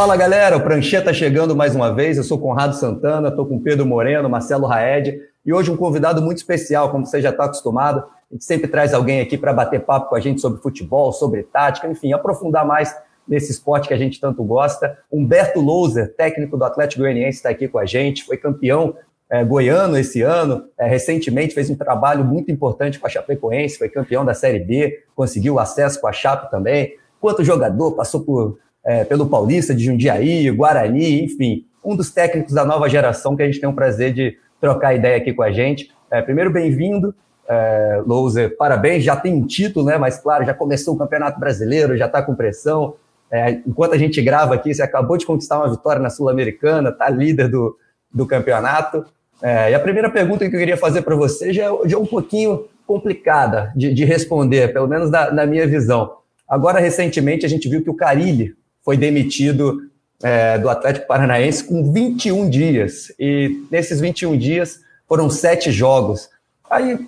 Fala galera, o Prancheta chegando mais uma vez. Eu sou Conrado Santana, estou com Pedro Moreno, Marcelo Raed e hoje um convidado muito especial, como você já está acostumado. A gente sempre traz alguém aqui para bater papo com a gente sobre futebol, sobre tática, enfim, aprofundar mais nesse esporte que a gente tanto gosta. Humberto Louser, técnico do Atlético Goianiense, está aqui com a gente, foi campeão é, goiano esse ano, é, recentemente fez um trabalho muito importante com a Chapecoense, foi campeão da Série B, conseguiu acesso com a Chape também. Quanto jogador, passou por é, pelo Paulista de Jundiaí, Guarani, enfim, um dos técnicos da nova geração que a gente tem o prazer de trocar ideia aqui com a gente. É, primeiro, bem-vindo, é, Louser, parabéns, já tem um título, né? Mas claro, já começou o Campeonato Brasileiro, já está com pressão. É, enquanto a gente grava aqui, você acabou de conquistar uma vitória na Sul-Americana, está líder do, do campeonato. É, e a primeira pergunta que eu queria fazer para você já, já é um pouquinho complicada de, de responder, pelo menos da, na minha visão. Agora, recentemente, a gente viu que o Carilli foi demitido é, do Atlético Paranaense com 21 dias. E nesses 21 dias foram sete jogos. Aí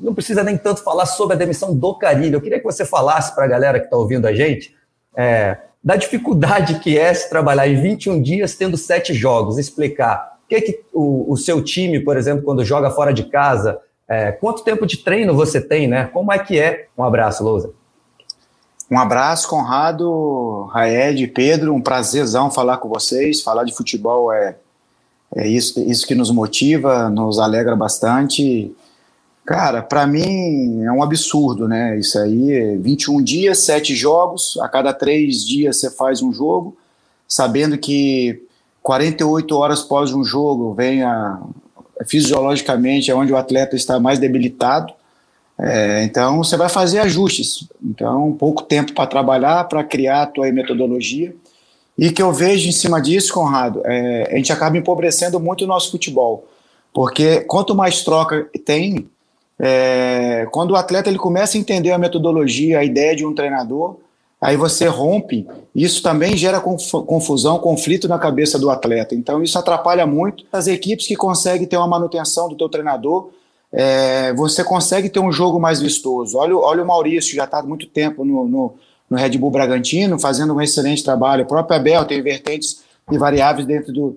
não precisa nem tanto falar sobre a demissão do Carilho. Eu queria que você falasse para a galera que está ouvindo a gente é, da dificuldade que é se trabalhar em 21 dias tendo sete jogos, explicar o que, que o, o seu time, por exemplo, quando joga fora de casa, é, quanto tempo de treino você tem, né? Como é que é? Um abraço, Lousa. Um abraço, Conrado, Raed, Pedro, um prazerzão falar com vocês. Falar de futebol é, é isso, isso que nos motiva, nos alegra bastante. Cara, para mim é um absurdo, né? Isso aí, 21 dias, 7 jogos, a cada 3 dias você faz um jogo, sabendo que 48 horas após um jogo vem a, fisiologicamente é onde o atleta está mais debilitado é, então você vai fazer ajustes. Então, pouco tempo para trabalhar, para criar a tua metodologia. E que eu vejo em cima disso, Conrado, é, a gente acaba empobrecendo muito o nosso futebol. Porque quanto mais troca tem, é, quando o atleta ele começa a entender a metodologia, a ideia de um treinador, aí você rompe, isso também gera confusão, conflito na cabeça do atleta. Então isso atrapalha muito as equipes que conseguem ter uma manutenção do teu treinador, é, você consegue ter um jogo mais vistoso. Olha, olha o Maurício, já está há muito tempo no, no, no, Red Bull Bragantino, fazendo um excelente trabalho. O próprio Abel tem vertentes e variáveis dentro do,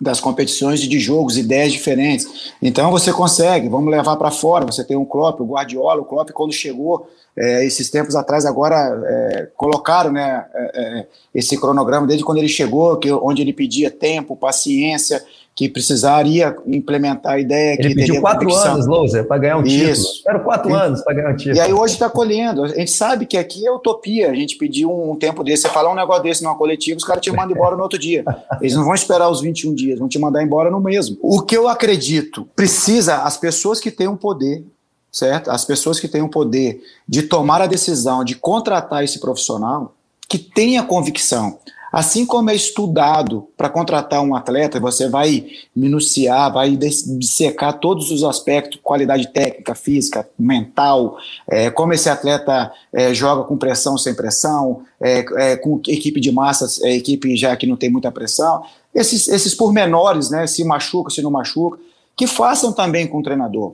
das competições de jogos, ideias diferentes. Então você consegue, vamos levar para fora. Você tem um Klopp, o Guardiola, o Klopp quando chegou é, esses tempos atrás, agora é, colocaram né, é, é esse cronograma desde quando ele chegou, que, onde ele pedia tempo, paciência que precisaria implementar a ideia Ele que pediu quatro anos, Louser, para ganhar um título. Isso. Quero quatro e, anos para ganhar um título. E aí hoje está colhendo. A gente sabe que aqui é utopia. A gente pediu um tempo desse. Você falar um negócio desse numa coletiva, os caras te mandam embora no outro dia. Eles não vão esperar os 21 dias, vão te mandar embora no mesmo. O que eu acredito, precisa as pessoas que têm o um poder certo? As pessoas que têm o poder de tomar a decisão de contratar esse profissional, que tenha convicção. Assim como é estudado para contratar um atleta, você vai minuciar, vai dissecar todos os aspectos, qualidade técnica, física, mental, é, como esse atleta é, joga com pressão, sem pressão, é, é com equipe de massas, é, equipe já que não tem muita pressão, esses, esses pormenores, né, se machuca, se não machuca, que façam também com o treinador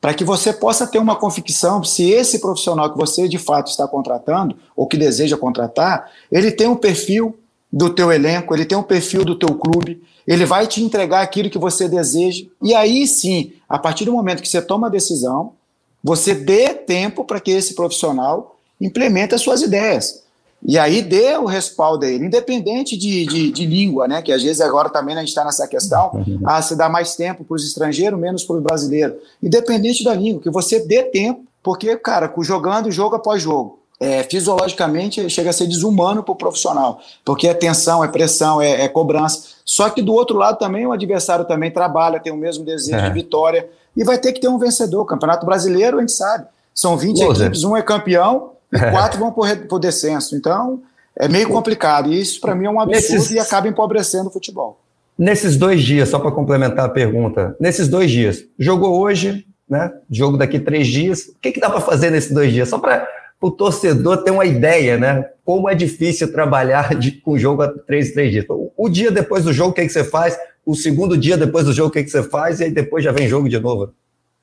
para que você possa ter uma convicção se esse profissional que você de fato está contratando ou que deseja contratar, ele tem um perfil do teu elenco, ele tem um perfil do teu clube, ele vai te entregar aquilo que você deseja. E aí sim, a partir do momento que você toma a decisão, você dê tempo para que esse profissional implemente as suas ideias. E aí dê o respaldo a ele, independente de, de, de língua, né? Que às vezes agora também a gente está nessa questão, ah, se dá mais tempo para os estrangeiros, menos para os brasileiros. Independente da língua, que você dê tempo, porque, cara, jogando jogo após jogo é, fisiologicamente chega a ser desumano para o profissional, porque é tensão, é pressão, é, é, cobrança. Só que do outro lado também o adversário também trabalha, tem o mesmo desejo é. de vitória e vai ter que ter um vencedor. Campeonato Brasileiro, a gente sabe, são 20 equipes, um é campeão e é. quatro vão por, por descenso. Então é meio complicado e isso para mim é um absurdo Nesses... e acaba empobrecendo o futebol. Nesses dois dias, só para complementar a pergunta, nesses dois dias, jogou hoje, né? Jogo daqui três dias. O que, que dá para fazer nesses dois dias? Só para o torcedor ter uma ideia, né? Como é difícil trabalhar de, com jogo a três, três dias. O, o, dia depois do jogo, o que, é que você faz? O segundo dia depois do jogo, o que, é que você faz? E aí depois já vem jogo de novo.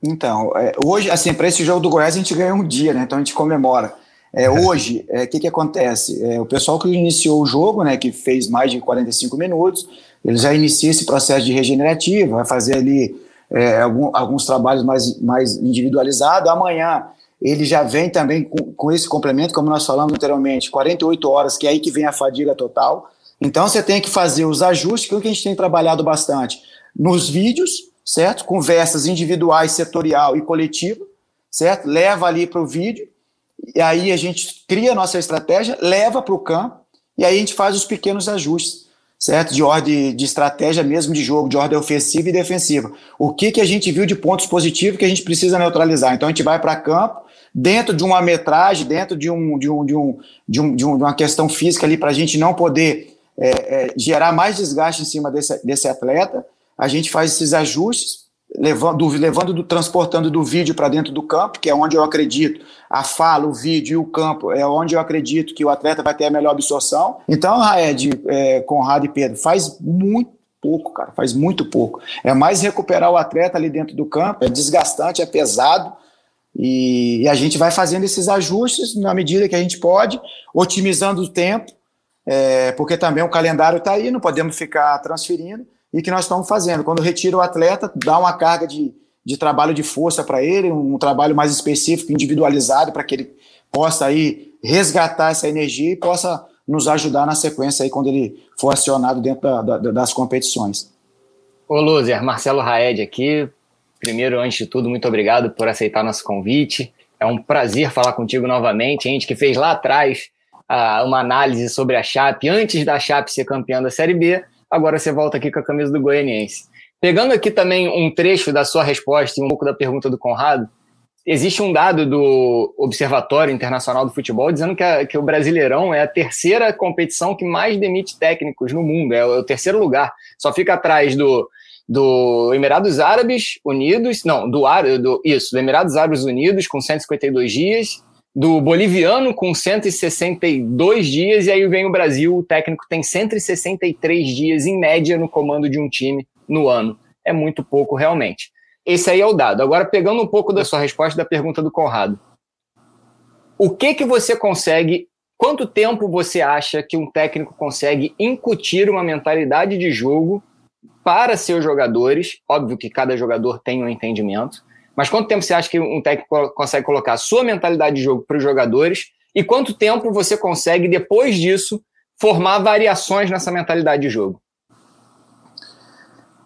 Então, é, hoje, assim, para esse jogo do Goiás, a gente ganha um dia, né? Então a gente comemora. É, hoje, o é, que, que acontece? É, o pessoal que iniciou o jogo, né, que fez mais de 45 minutos, ele já inicia esse processo de regenerativo, vai fazer ali é, algum, alguns trabalhos mais, mais individualizados. Amanhã ele já vem também com, com, esse complemento, como nós falamos anteriormente, 48 horas, que é aí que vem a fadiga total. Então você tem que fazer os ajustes, que é o que a gente tem trabalhado bastante nos vídeos, certo? Conversas individuais, setorial e coletiva, certo? Leva ali para o vídeo, e aí a gente cria a nossa estratégia, leva para o campo, e aí a gente faz os pequenos ajustes certo? De ordem de estratégia mesmo de jogo, de ordem ofensiva e defensiva. O que, que a gente viu de pontos positivos que a gente precisa neutralizar? Então a gente vai para campo, dentro de uma metragem, dentro de, um, de, um, de, um, de, um, de, uma questão física ali, para a gente não poder é, é, gerar mais desgaste em cima desse, desse atleta, a gente faz esses ajustes levando, levando do, transportando do vídeo para dentro do campo, que é onde eu acredito, a fala, o vídeo e o campo é onde eu acredito que o atleta vai ter a melhor absorção. Então, Raed, é, Conrado e Pedro, faz muito pouco, cara, faz muito pouco. É mais recuperar o atleta ali dentro do campo, é desgastante, é pesado, e, e a gente vai fazendo esses ajustes na medida que a gente pode, otimizando o tempo, é, porque também o calendário está aí, não podemos ficar transferindo, e que nós estamos fazendo. Quando retira o atleta, dá uma carga de, de trabalho de força para ele, um trabalho mais específico, individualizado, para que ele possa aí resgatar essa energia e possa nos ajudar na sequência aí quando ele for acionado dentro da, da, das competições. Ô Luzer, Marcelo Raed aqui. Primeiro, antes de tudo, muito obrigado por aceitar nosso convite. É um prazer falar contigo novamente. A gente que fez lá atrás uh, uma análise sobre a Chape, antes da Chape ser campeã da Série B, agora você volta aqui com a camisa do Goianiense. Pegando aqui também um trecho da sua resposta e um pouco da pergunta do Conrado, existe um dado do Observatório Internacional do Futebol dizendo que, a, que, o Brasileirão é a terceira competição que mais demite técnicos no mundo, é o, é o terceiro lugar. Só fica atrás do, do Emirados Árabes Unidos, não, do, do isso, do Emirados Árabes Unidos com 152 dias do boliviano com 162 dias, e aí vem o Brasil, o técnico tem 163 dias em média no comando de um time no ano. É muito pouco realmente. Esse aí é o dado. Agora, pegando um pouco da sua resposta da pergunta do Conrado. O que que você consegue, quanto tempo você acha que um técnico consegue incutir uma mentalidade de jogo para seus jogadores? Óbvio que cada jogador tem um entendimento, mas quanto tempo você acha que um técnico consegue colocar a sua mentalidade de jogo para os jogadores? E quanto tempo você consegue, depois disso, formar variações nessa mentalidade de jogo?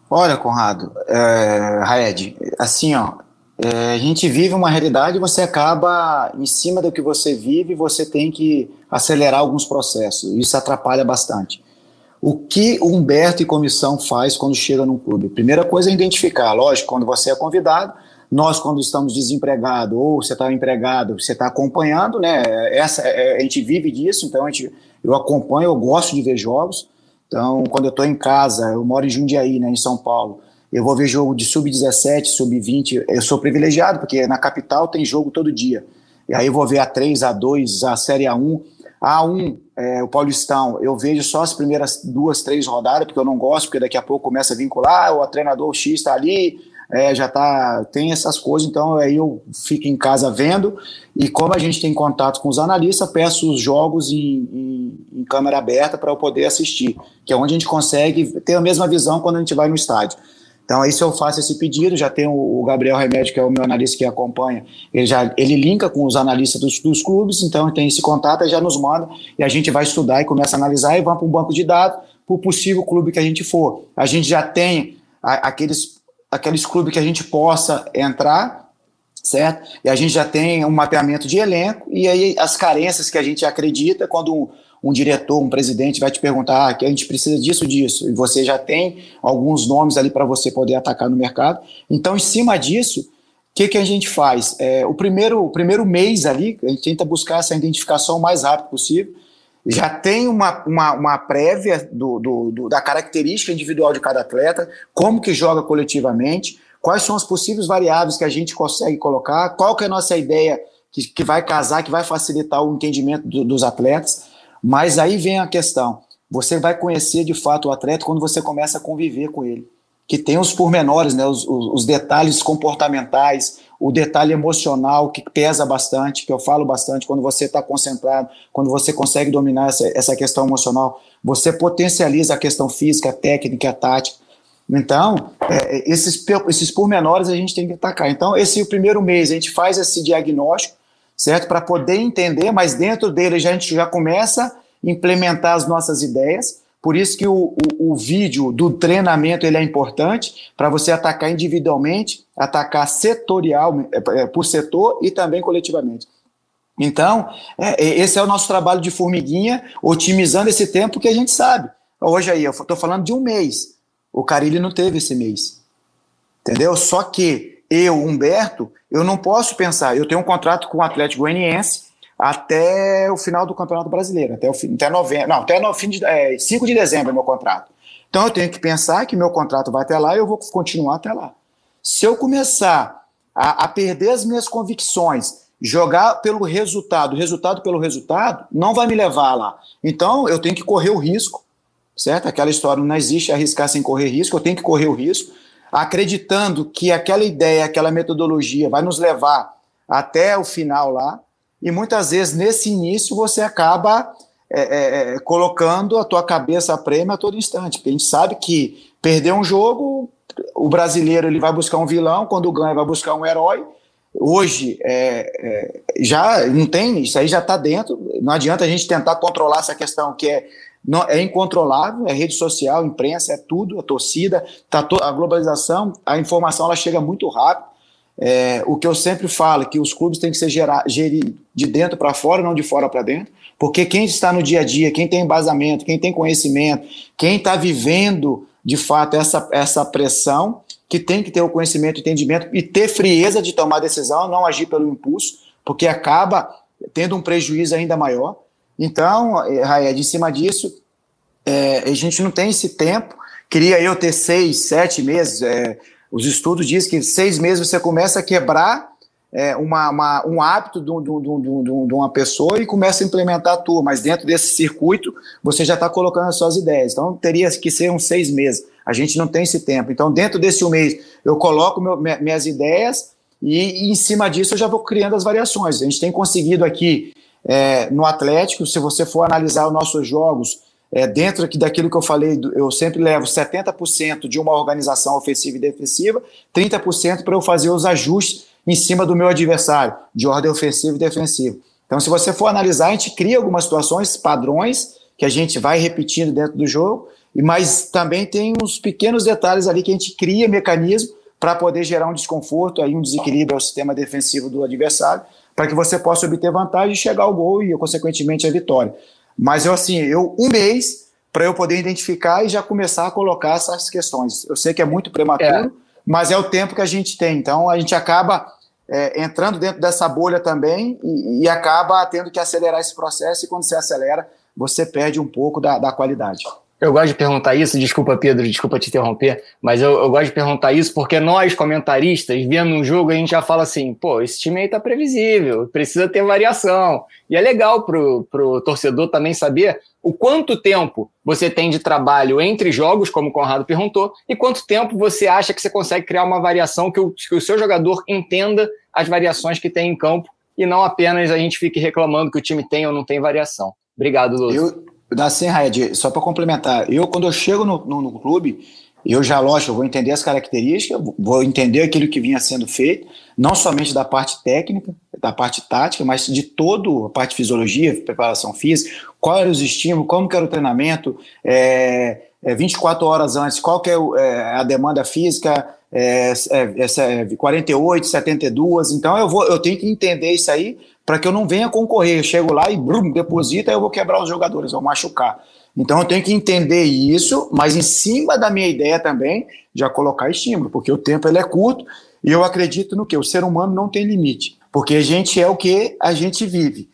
Olha, Conrado, é, Raed, assim, ó, é, a gente vive uma realidade e você acaba, em cima do que você vive, você tem que acelerar alguns processos. Isso atrapalha bastante. O que Humberto e comissão faz quando chega num clube? Primeira coisa é identificar, lógico, quando você é convidado, nós, quando estamos desempregados, ou você está empregado, você está acompanhando, né? Essa, é, a gente vive disso, então a gente, eu acompanho, eu gosto de ver jogos. Então, quando eu estou em casa, eu moro em Jundiaí, né, em São Paulo, eu vou ver jogo de sub-17, sub-20. Eu sou privilegiado, porque na capital tem jogo todo dia. E aí eu vou ver a 3, a 2, a Série A1. A 1, é, o Paulistão, eu vejo só as primeiras duas, três rodadas, porque eu não gosto, porque daqui a pouco começa a vincular, o treinador X está ali, é, já tá, tem essas coisas, então aí eu fico em casa vendo, e como a gente tem contato com os analistas, peço os jogos em, em, em câmera aberta para eu poder assistir, que é onde a gente consegue ter a mesma visão quando a gente vai no estádio. Então, aí se eu faço esse pedido, já tem o Gabriel Remédio, que é o meu analista que acompanha, ele já ele linka com os analistas dos, dos clubes, então tem esse contato, já nos manda, e a gente vai estudar e começa a analisar, e vamos para um banco de dados, para o possível clube que a gente for. A gente já tem a, aqueles aqueles clubes que a gente possa entrar, certo? E a gente já tem um mapeamento de elenco, e aí as carências que a gente acredita, quando um, um diretor, um presidente vai te perguntar ah, que a gente precisa disso, disso, e você já tem alguns nomes ali para você poder atacar no mercado. Então, em cima disso, o que, que a gente faz? É, o, primeiro, o primeiro mês ali, a gente tenta buscar essa identificação o mais rápido possível, já tem uma, uma, uma prévia do, do, do, da característica individual de cada atleta, como que joga coletivamente, quais são as possíveis variáveis que a gente consegue colocar, qual que é a nossa ideia que, que vai casar, que vai facilitar o entendimento do, dos atletas. Mas aí vem a questão: você vai conhecer de fato o atleta quando você começa a conviver com ele. que tem os pormenores, né, os, os, detalhes comportamentais, o detalhe emocional que pesa bastante, que eu falo bastante, quando você está concentrado, quando você consegue dominar essa, essa questão emocional, você potencializa a questão física, a técnica, a tática. Então, é, esses, esses pormenores a gente tem que atacar. Então, esse o primeiro mês a gente faz esse diagnóstico, certo? Para poder entender, mas dentro dele a gente já começa a implementar as nossas ideias. Por isso que o, o, o vídeo do treinamento ele é importante para você atacar individualmente, atacar setorial, é, é, por setor e também coletivamente. Então, é, esse é o nosso trabalho de formiguinha, otimizando esse tempo que a gente sabe. Hoje aí, eu estou falando de um mês. O Carilli não teve esse mês. Entendeu? Só que eu, Humberto, eu não posso pensar. Eu tenho um contrato com o Atlético Goianiense até o final do Campeonato Brasileiro, até o fim, até novembro, não, até no fim de é, 5 de dezembro é meu contrato. Então eu tenho que pensar que meu contrato vai até lá e eu vou continuar até lá. Se eu começar a, a perder as minhas convicções, jogar pelo resultado, resultado pelo resultado, não vai me levar lá. Então eu tenho que correr o risco certo? Aquela história não existe arriscar sem correr risco, eu tenho que correr o risco, acreditando que aquela ideia, aquela metodologia vai nos levar até o final lá, e muitas vezes nesse início você acaba é, é, é colocando a tua cabeça a prêmio a todo instante, porque a gente sabe que perder um jogo, o brasileiro ele vai buscar um vilão, quando ganha vai buscar um herói, hoje é, é, já não tem, isso aí já está dentro, não adianta a gente tentar controlar essa questão que é não, é incontrolável, é rede social, imprensa, é tudo, a torcida, tá to, a globalização, a informação ela chega muito rápido. É, o que eu sempre falo é que os clubes têm que ser gerir de dentro para fora, não de fora para dentro, porque quem está no dia a dia, quem tem embasamento, quem tem conhecimento, quem está vivendo de fato essa, essa pressão, que tem que ter o conhecimento, entendimento e ter frieza de tomar decisão, não agir pelo impulso, porque acaba tendo um prejuízo ainda maior. Então, Raed, em cima disso, é, a gente não tem esse tempo. Queria eu ter seis, sete meses. É, os estudos dizem que seis meses você começa a quebrar é, uma, uma, um hábito de, de, de, de, uma pessoa e começa a implementar a tua, mas dentro desse circuito você já está colocando as suas ideias. Então teria que ser uns seis meses. A gente não tem esse tempo. Então, dentro desse um mês, eu coloco meu, minhas ideias e, e, em cima disso eu já vou criando as variações. A gente tem conseguido aqui é, no Atlético, se você for analisar os nossos jogos, é, dentro aqui daquilo que eu falei, eu sempre levo 70% de uma organização ofensiva e defensiva, 30% para eu fazer os ajustes em cima do meu adversário, de ordem ofensiva e defensiva. Então, se você for analisar, a gente cria algumas situações, padrões, que a gente vai repetindo dentro do jogo, mas também tem uns pequenos detalhes ali que a gente cria mecanismo para poder gerar um desconforto, aí um desequilíbrio ao sistema defensivo do adversário, para que você possa obter vantagem e chegar ao gol e, consequentemente, a vitória. Mas eu, assim, eu um mês para eu poder identificar e já começar a colocar essas questões. Eu sei que é muito prematuro, é. mas é o tempo que a gente tem. Então, a gente acaba é, entrando dentro dessa bolha também e, e, acaba tendo que acelerar esse processo. E quando você acelera, você perde um pouco da, da qualidade. Eu gosto de perguntar isso, desculpa, Pedro, desculpa te interromper, mas eu, eu, gosto de perguntar isso porque nós, comentaristas, vendo um jogo, a gente já fala assim: pô, esse time aí tá previsível, precisa ter variação. E é legal pro, pro torcedor também saber o quanto tempo você tem de trabalho entre jogos, como o Conrado perguntou, e quanto tempo você acha que você consegue criar uma variação que o, que o seu jogador entenda as variações que tem em campo e não apenas a gente fique reclamando que o time tem ou não tem variação. Obrigado, Lúcio. Eu Assim, Raed, só para complementar, eu quando eu chego no, no, no, clube, eu já, lógico, eu vou entender as características, vou entender aquilo que vinha sendo feito, não somente da parte técnica, da parte tática, mas de toda a parte de fisiologia, preparação física, qual era os estímulos, como que era o treinamento, é, é 24 horas antes, qual que é, é a demanda física, é, é, 48, 72, então eu, vou, eu tenho que entender isso aí para que eu não venha concorrer. Eu chego lá e brum, deposita, eu vou quebrar os jogadores, vou machucar. Então eu tenho que entender isso, mas em cima da minha ideia também, já colocar estímulo, porque o tempo ele é curto e eu acredito no que? O ser humano não tem limite, porque a gente é o que a gente vive.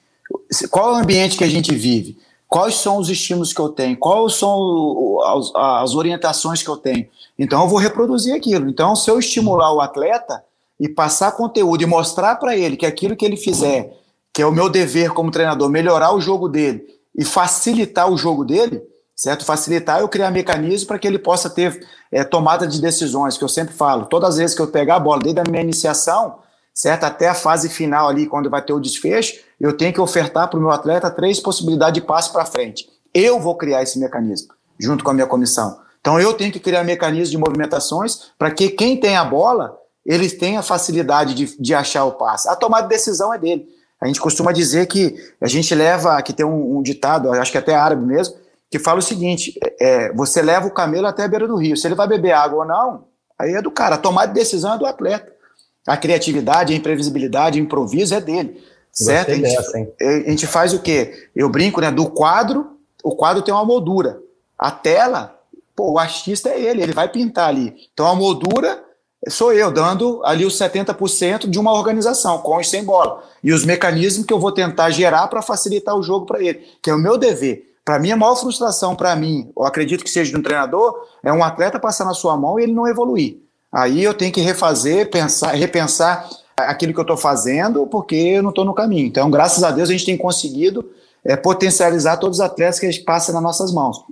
Qual é o ambiente que a gente vive? Quais são os estímulos que eu tenho? Quais são as, as orientações que eu tenho? Então eu vou reproduzir aquilo. Então, se eu estimular o atleta e passar conteúdo e mostrar para ele que aquilo que ele fizer que é o meu dever como treinador, melhorar o jogo dele e facilitar o jogo dele, certo? Facilitar eu criar mecanismos para que ele possa ter é, tomada de decisões, que eu sempre falo. Todas as vezes que eu pegar a bola, desde a minha iniciação, certo? Até a fase final ali, quando vai ter o desfecho, eu tenho que ofertar para o meu atleta três possibilidades de passe para frente. Eu vou criar esse mecanismo, junto com a minha comissão. Então eu tenho que criar mecanismos de movimentações para que quem tem a bola, eles tenham facilidade de, de achar o passe. A tomada de decisão é dele. A gente costuma dizer que a gente leva, que tem um, um ditado, acho que até árabe mesmo, que fala o seguinte: é, você leva o camelo até a beira do rio. Se ele vai beber água ou não, aí é do cara. A tomada de decisão é do atleta. A criatividade, a imprevisibilidade, o improviso é dele. Certo? A gente, dessa, a gente, faz o quê? Eu brinco, né? Do quadro, o quadro tem uma moldura. A tela, pô, o artista é ele, ele vai pintar ali. Então a moldura sou eu, dando ali os 70% de uma organização, com e sem bola. E os mecanismos que eu vou tentar gerar para facilitar o jogo para ele, que é o meu dever. Para mim, a maior frustração para mim, eu acredito que seja de um treinador, é um atleta passar na sua mão e ele não evoluir. Aí eu tenho que refazer, pensar, repensar aquilo que eu estou fazendo, porque eu não estou no caminho. Então, graças a Deus, a gente tem conseguido é, potencializar todos os atletas que a gente passa nas nossas mãos.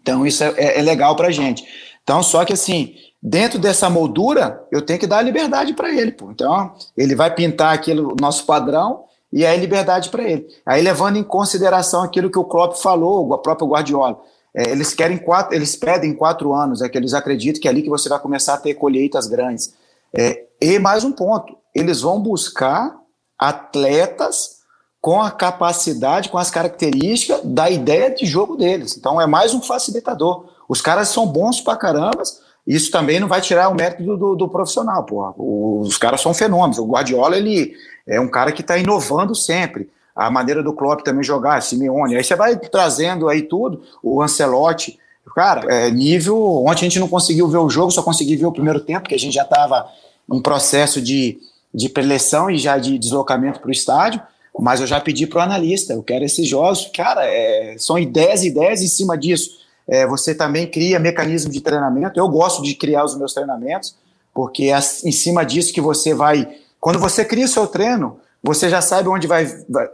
Então, isso é, é, é legal para a gente. Então, só que assim, dentro dessa moldura, eu tenho que dar a liberdade para ele. Pô. Então, ele vai pintar aquilo, nosso padrão, e aí liberdade para ele. Aí levando em consideração aquilo que o Klopp falou, o próprio Guardiola. É, eles querem quatro, eles pedem quatro anos, é que eles acreditam que é ali que você vai começar a ter colheitas grandes. É, e mais um ponto, eles vão buscar atletas com a capacidade, com as características da ideia de jogo deles. Então é mais um facilitador. Os caras são bons pra caramba, isso também não vai tirar o mérito do, do, do profissional, porra. Os caras são fenômenos. O Guardiola, ele é um cara que está inovando sempre. A maneira do Klopp também jogar, Simeone. Aí você vai trazendo aí tudo, o Ancelotti. Cara, é nível. Ontem a gente não conseguiu ver o jogo, só consegui ver o primeiro tempo, porque a gente já estava em processo de, de preleção e já de deslocamento para o estádio. Mas eu já pedi para o analista, eu quero esses jogos. Cara, é, são ideias e ideias em cima disso é, você também cria mecanismo de treinamento. Eu gosto de criar os meus treinamentos, porque é em cima disso que você vai. Quando você cria o seu treino, você já sabe onde vai,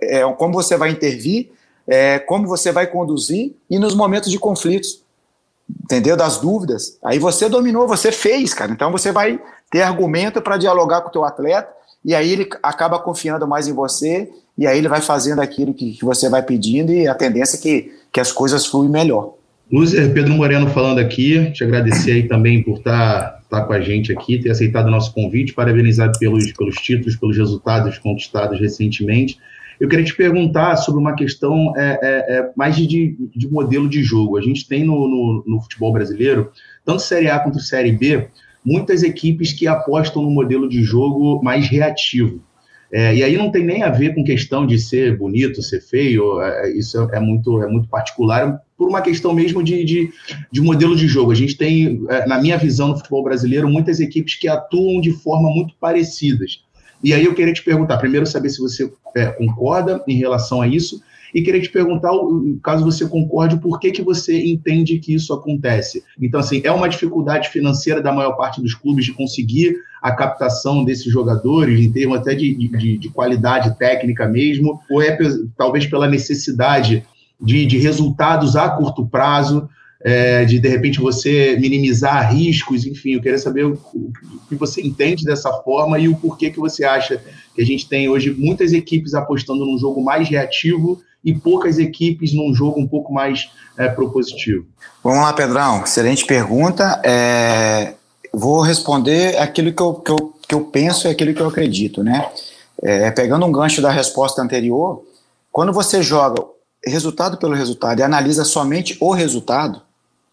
é, como você vai intervir, é, como você vai conduzir e nos momentos de conflitos, entendeu? Das dúvidas. Aí você dominou, você fez, cara. Então você vai ter argumento para dialogar com o teu atleta e aí ele acaba confiando mais em você e aí ele vai fazendo aquilo que, que você vai pedindo e a tendência é que, que as coisas fluem melhor. Luzer, Pedro Moreno falando aqui, te agradecer aí também por estar, estar com a gente aqui, ter aceitado o nosso convite, parabenizar pelos, pelos títulos, pelos resultados conquistados recentemente. Eu queria te perguntar sobre uma questão é, é, é mais de, de, modelo de jogo. A gente tem no, no, no, futebol brasileiro, tanto Série A quanto Série B, muitas equipes que apostam no modelo de jogo mais reativo. É, e aí não tem nem a ver com questão de ser bonito, ser feio, é, isso é, é, muito, é muito particular, por uma questão mesmo de, de, de, modelo de jogo. A gente tem, é, na minha visão no futebol brasileiro, muitas equipes que atuam de forma muito parecidas. E aí eu queria te perguntar, primeiro saber se você é, concorda em relação a isso, e queria te perguntar, caso você concorde, por que, que você entende que isso acontece? Então, assim, é uma dificuldade financeira da maior parte dos clubes de conseguir a captação desses jogadores, em termos até de, de, de qualidade técnica mesmo, ou é talvez pela necessidade de, de resultados a curto prazo, é, de de repente você minimizar riscos, enfim, eu queria saber o, o, que você entende dessa forma e o porquê que você acha que a gente tem hoje muitas equipes apostando num jogo mais reativo e poucas equipes num jogo um pouco mais é, propositivo. Vamos lá, Pedrão, excelente pergunta. É, vou responder aquilo que eu, que, eu, que eu penso e aquilo que eu acredito, né? É, pegando um gancho da resposta anterior, quando você joga resultado pelo resultado e analisa somente o resultado,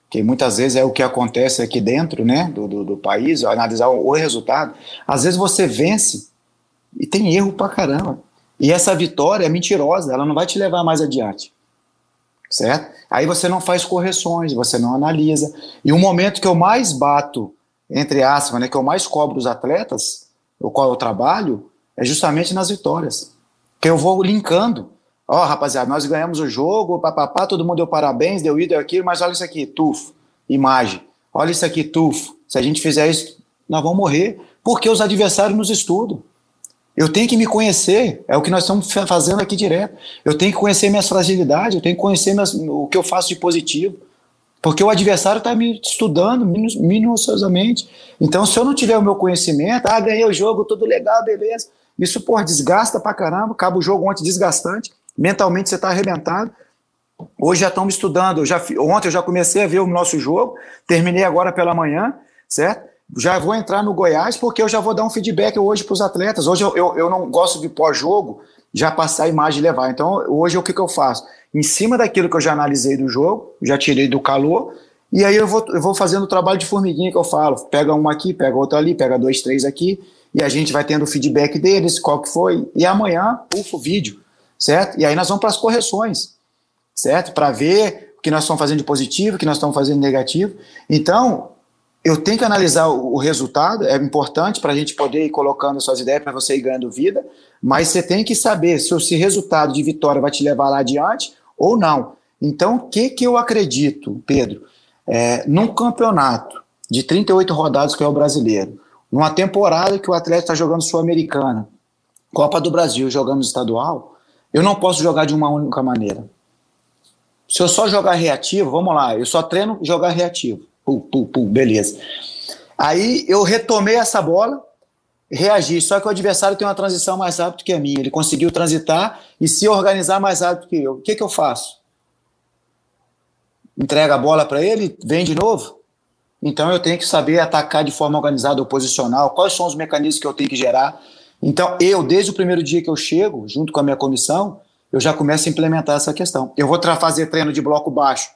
que muitas vezes é o que acontece aqui dentro né, do, do, do país, analisar o, o, resultado, às vezes você vence e tem erro pra caramba. E essa vitória é mentirosa, ela não vai te levar mais adiante. Certo? Aí você não faz correções, você não analisa. E o momento que eu mais bato, entre aspas, né, que eu mais cobro os atletas, o qual eu trabalho, é justamente nas vitórias. Que eu vou linkando. Ó, oh, rapaziada, nós ganhamos o jogo, papapá, todo mundo deu parabéns, deu isso, deu aquilo, mas olha isso aqui, tufo, imagem. Olha isso aqui, tufo. Se a gente fizer isso, nós vamos morrer. Porque os adversários nos estudam. Eu tenho que me conhecer, é o que nós estamos fazendo aqui direto. Eu tenho que conhecer minhas fragilidades, eu tenho que conhecer minhas, o que eu faço de positivo. Porque o adversário está me estudando minuciosamente. Então, se eu não tiver o meu conhecimento, ah, ganhei o jogo, tudo legal, beleza. Isso, por desgasta pra caramba, acaba o jogo ontem desgastante, mentalmente você está arrebentado. Hoje já estão me estudando, já, ontem eu já comecei a ver o nosso jogo, terminei agora pela manhã, certo? Já vou entrar no Goiás, porque eu já vou dar um feedback hoje para os atletas. Hoje eu, eu, eu não gosto de pós-jogo, já passar a imagem e levar. Então, hoje o que, que eu faço? Em cima daquilo que eu já analisei do jogo, já tirei do calor, e aí eu vou, eu vou fazendo o trabalho de formiguinha que eu falo. Pega um aqui, pega outro ali, pega dois, três aqui, e a gente vai tendo o feedback deles, qual que foi, e amanhã, ufa, o vídeo, certo? E aí nós vamos para as correções, certo? Para ver o que nós estamos fazendo de positivo, o que nós estamos fazendo de negativo. Então, eu tenho que analisar o, resultado, é importante para a gente poder ir colocando suas ideias para você ir ganhando vida, mas você tem que saber se esse resultado de vitória vai te levar lá adiante ou não. Então, o que, que eu acredito, Pedro? É, num campeonato de 38 rodadas que é o brasileiro, numa temporada que o atleta está jogando Sul-Americana, Copa do Brasil jogando estadual, eu não posso jogar de uma única maneira. Se eu só jogar reativo, vamos lá, eu só treino jogar reativo. Pum, pum, pum, beleza. Aí eu retomei essa bola, reagir. Só que o adversário tem uma transição mais rápida que a minha. Ele conseguiu transitar e se organizar mais rápido que eu. O que, que eu faço? Entrega a bola para ele, vem de novo? Então eu tenho que saber atacar de forma organizada ou posicional. Quais são os mecanismos que eu tenho que gerar? Então eu, desde o primeiro dia que eu chego, junto com a minha comissão, eu já começo a implementar essa questão. Eu vou fazer treino de bloco baixo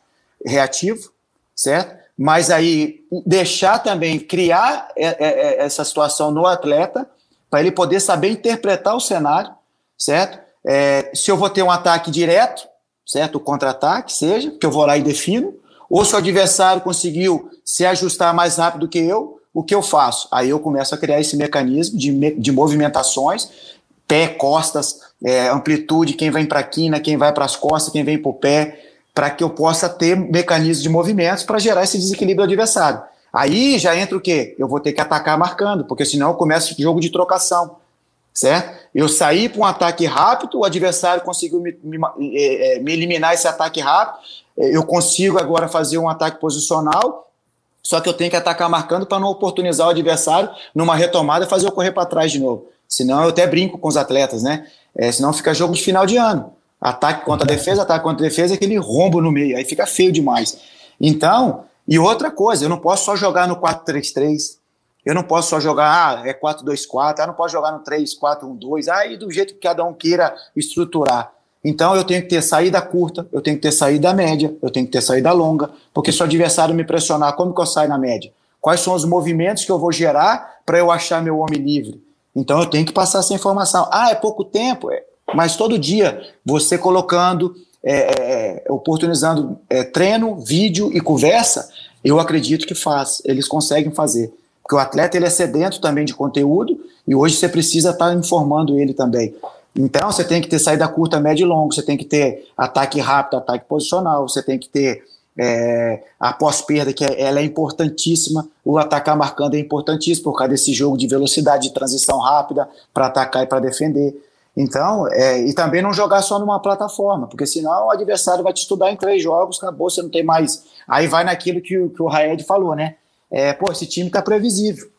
reativo, certo? Mas aí deixar também criar é, é, é, essa situação no atleta para ele poder saber interpretar o cenário, certo? É, se eu vou ter um ataque direto, certo? O contra-ataque, seja, que eu vou lá e defino, ou se o adversário conseguiu se ajustar mais rápido que eu, o que eu faço? Aí eu começo a criar esse mecanismo de, de movimentações, pé, costas, é, amplitude, quem vem para a quina, quem vai para as costas, quem vem para o pé, para que eu possa ter mecanismos de movimentos para gerar esse desequilíbrio adversário. Aí já entra o quê? Eu vou ter que atacar marcando, porque senão eu começo o jogo de trocação, certo? Eu saí para um ataque rápido, o adversário conseguiu me, me, é, é, me eliminar esse ataque rápido, é, eu consigo agora fazer um ataque posicional, só que eu tenho que atacar marcando para não oportunizar o adversário numa retomada e fazer eu correr para trás de novo. Senão eu até brinco com os atletas, né? É, senão fica jogo de final de ano. Ataque contra defesa, ataque contra defesa, aquele rombo no meio, aí fica feio demais. Então, e outra coisa, eu não posso só jogar no 4-3-3, eu não posso só jogar, ah, é 4-2-4, eu não posso jogar no 3-4-1-2, aí do jeito que cada um queira estruturar. Então eu tenho que ter saída curta, eu tenho que ter saída média, eu tenho que ter saída longa, porque se o adversário me pressionar, como que eu saio na média? Quais são os movimentos que eu vou gerar para eu achar meu homem livre? Então eu tenho que passar essa informação. Ah, é pouco tempo? É, mas todo dia você colocando, é, é, é, oportunizando é, treino, vídeo e conversa, eu acredito que faz, eles conseguem fazer. Porque o atleta ele é sedento também de conteúdo e hoje você precisa estar tá informando ele também. Então você tem que ter saída curta, média e longa, você tem que ter ataque rápido, ataque posicional, você tem que ter é, a pós-perda, que é, ela é importantíssima, o atacar marcando é importantíssimo por causa desse jogo de velocidade, de transição rápida para atacar e para defender. Então, é, e também não jogar só numa plataforma, porque senão o adversário vai te estudar em três jogos, acabou, você não tem mais. Aí vai naquilo que, o, que o Raed falou, né? É, pô, esse time tá previsível.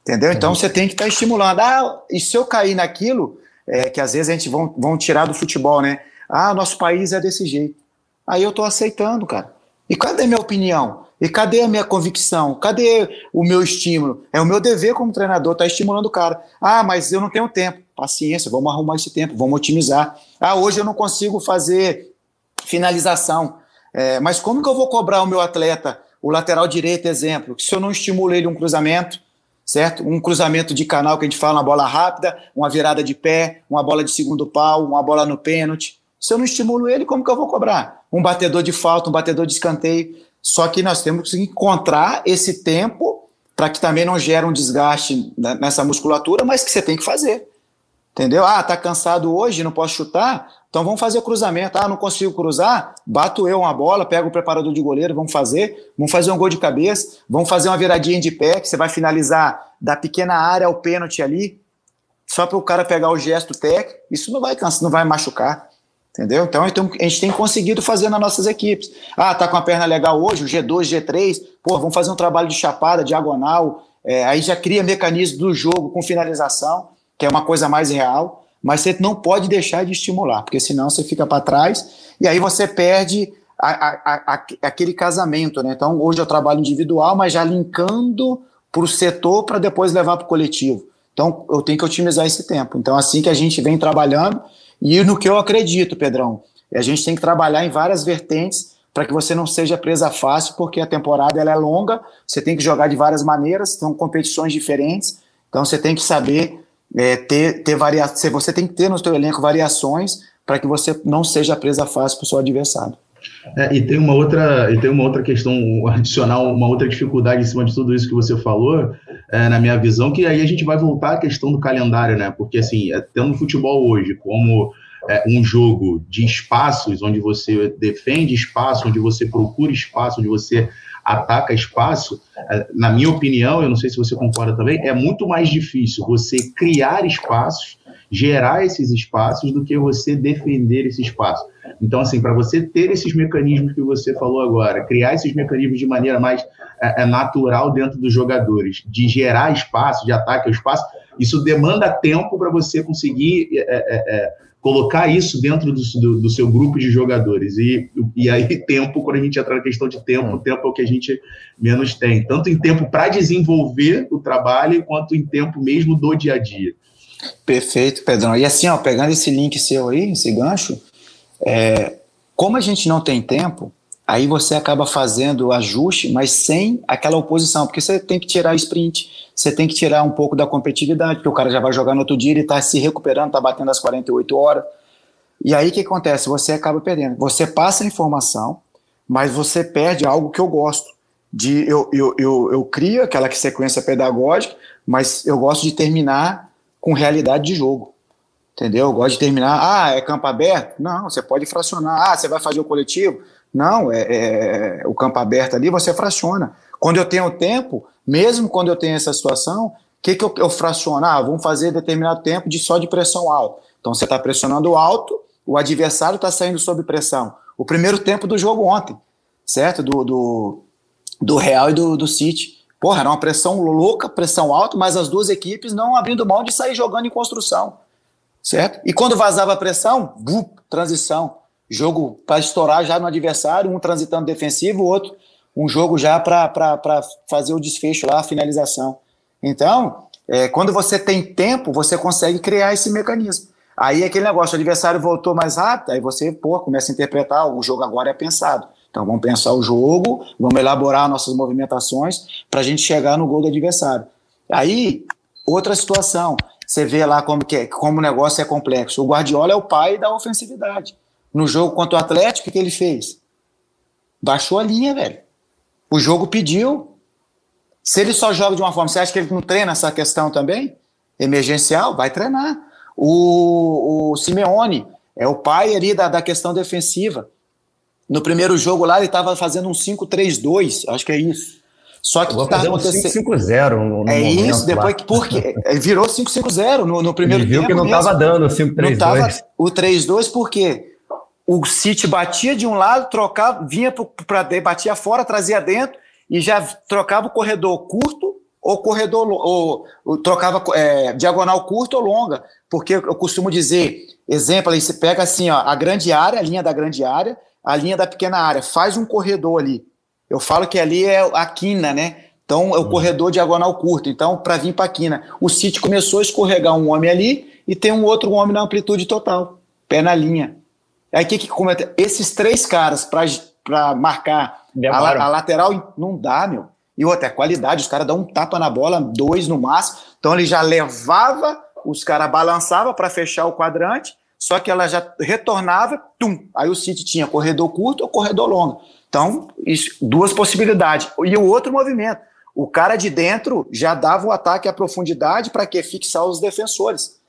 Entendeu? Então você tem que estar tá estimulando. Ah, e se eu cair naquilo, é, que às vezes a gente vão, vão tirar do futebol, né? Ah, nosso país é desse jeito. Aí eu tô aceitando, cara. E cadê minha opinião? E cadê a minha convicção? Cadê o meu estímulo? É o meu dever como treinador estar tá estimulando o cara. Ah, mas eu não tenho tempo. Paciência, vamos arrumar esse tempo, vamos otimizar. Ah, hoje eu não consigo fazer finalização. É, mas como que eu vou cobrar o meu atleta, o lateral direito, exemplo, se eu não estimulo ele um cruzamento, certo? Um cruzamento de canal que a gente fala, uma bola rápida, uma virada de pé, uma bola de segundo pau, uma bola no pênalti. Se eu não estimulo ele, como que eu vou cobrar? Um batedor de falta, um batedor de escanteio. Só que nós temos que encontrar esse tempo para que também não gere um desgaste nessa musculatura, mas que você tem que fazer. Entendeu? Ah, tá cansado hoje, não posso chutar? Então vamos fazer cruzamento. Ah, não consigo cruzar? Bato eu uma bola, pego o preparador de goleiro, vamos fazer. Vamos fazer um gol de cabeça, vamos fazer uma viradinha de pé, que você vai finalizar da pequena área ao pênalti ali, só para o cara pegar o gesto técnico. Isso não vai cansar, não vai machucar. Entendeu? Então, então a gente tem conseguido fazer nas nossas equipes. Ah, tá com a perna legal hoje, o G2, G3, pô, vamos fazer um trabalho de chapada, diagonal, é, aí já cria mecanismo do jogo com finalização, que é uma coisa mais real, mas você não pode deixar de estimular, porque senão você fica para trás e aí você perde a, a, a, aquele casamento, né? Então, hoje eu trabalho individual, mas já linkando para o setor para depois levar para o coletivo. Então, eu tenho que otimizar esse tempo. Então, assim que a gente vem trabalhando, e no que eu acredito, Pedrão, a gente tem que trabalhar em várias vertentes para que você não seja presa fácil, porque a temporada ela é longa, você tem que jogar de várias maneiras, são competições diferentes, então você tem que saber é, ter, ter variações, você tem que ter no seu elenco variações para que você não seja presa fácil para o seu adversário. É, e tem uma outra, e tem uma outra questão adicional, uma outra dificuldade em cima de tudo isso que você falou, é, na minha visão, que aí a gente vai voltar à questão do calendário, né? Porque assim, é, tendo futebol hoje como é, um jogo de espaços, onde você defende espaço, onde você procura espaço, onde você ataca espaço, é, na minha opinião, eu não sei se você concorda também, é muito mais difícil você criar espaços, gerar esses espaços, do que você defender esse espaço. Então, assim, para você ter esses mecanismos que você falou agora, criar esses mecanismos de maneira mais é, é natural dentro dos jogadores, de gerar espaço, de ataque ao espaço, isso demanda tempo para você conseguir é, é, é, colocar isso dentro do, do, do, seu grupo de jogadores. E, e aí, tempo, quando a gente entra na questão de tempo, o tempo é o que a gente menos tem, tanto em tempo para desenvolver o trabalho, quanto em tempo mesmo do dia a dia. Perfeito, Pedrão. E assim, ó, pegando esse link seu aí, esse gancho, é, como a gente não tem tempo, aí você acaba fazendo ajuste, mas sem aquela oposição, porque você tem que tirar sprint, você tem que tirar um pouco da competitividade, porque o cara já vai jogar no outro dia, ele está se recuperando, está batendo as 48 horas. E aí o que acontece? Você acaba perdendo. Você passa a informação, mas você perde algo que eu gosto. De, eu, eu, eu, eu crio aquela sequência pedagógica, mas eu gosto de terminar com realidade de jogo. Entendeu? Eu gosto de terminar. Ah, é campo aberto? Não, você pode fracionar. Ah, você vai fazer o coletivo? Não, é, é, o campo aberto ali você fraciona. Quando eu tenho tempo, mesmo quando eu tenho essa situação, o que, que eu, eu fraciono? Ah, vamos fazer determinado tempo de só de pressão alta. Então você está pressionando alto, o adversário está saindo sob pressão. O primeiro tempo do jogo ontem, certo? Do, do, do Real e do, do City. Porra, era uma pressão louca, pressão alta, mas as duas equipes não abrindo mão de sair jogando em construção certo? E quando vazava a pressão, transição. Jogo para estourar já no adversário, um transitando defensivo, o outro um jogo já para fazer o desfecho lá, a finalização. Então, é, quando você tem tempo, você consegue criar esse mecanismo. Aí aquele negócio, o adversário voltou mais rápido, aí você pô, começa a interpretar, o jogo agora é pensado. Então vamos pensar o jogo, vamos elaborar nossas movimentações para a gente chegar no gol do adversário. Aí, outra situação, você vê lá como, que é, como o negócio é complexo. O Guardiola é o pai da ofensividade. No jogo contra o Atlético, o que ele fez? Baixou a linha, velho. O jogo pediu. Se ele só joga de uma forma, você acha que ele não treina essa questão também? Emergencial? Vai treinar. O, o Simeone é o pai ali da, da questão defensiva. No primeiro jogo lá, ele estava fazendo um 5-3-2, acho que é isso. Só que está acontecendo. 5-5-0 no, no É isso, depois que. Porque virou 5-5-0 no, no primeiro Ele viu tempo. que não estava dando o 5-3-2. O 3-2, porque o City batia de um lado, trocava, vinha para batia fora, trazia dentro e já trocava o corredor curto ou corredor ou, ou trocava é, diagonal curto ou longa, porque eu costumo dizer, exemplo, aí você pega assim, ó, a grande área, a linha da grande área, a linha da pequena área, faz um corredor ali eu falo que ali é a quina, né? Então é o uhum. corredor diagonal curto. Então, para vir para a quina, o City começou a escorregar um homem ali e tem um outro homem na amplitude total, pé na linha. Aí o que que comenta? Esses três caras para marcar a, a, lateral não dá, meu. E outra, a qualidade, os caras dão um tapa na bola, dois no máximo. Então ele já levava, os caras balançava para fechar o quadrante, só que ela já retornava, tum. Aí o City tinha corredor curto ou corredor longo. Então, isso, duas possibilidades. E o outro movimento. O cara de dentro já dava o ataque à profundidade para que fixar os defensores.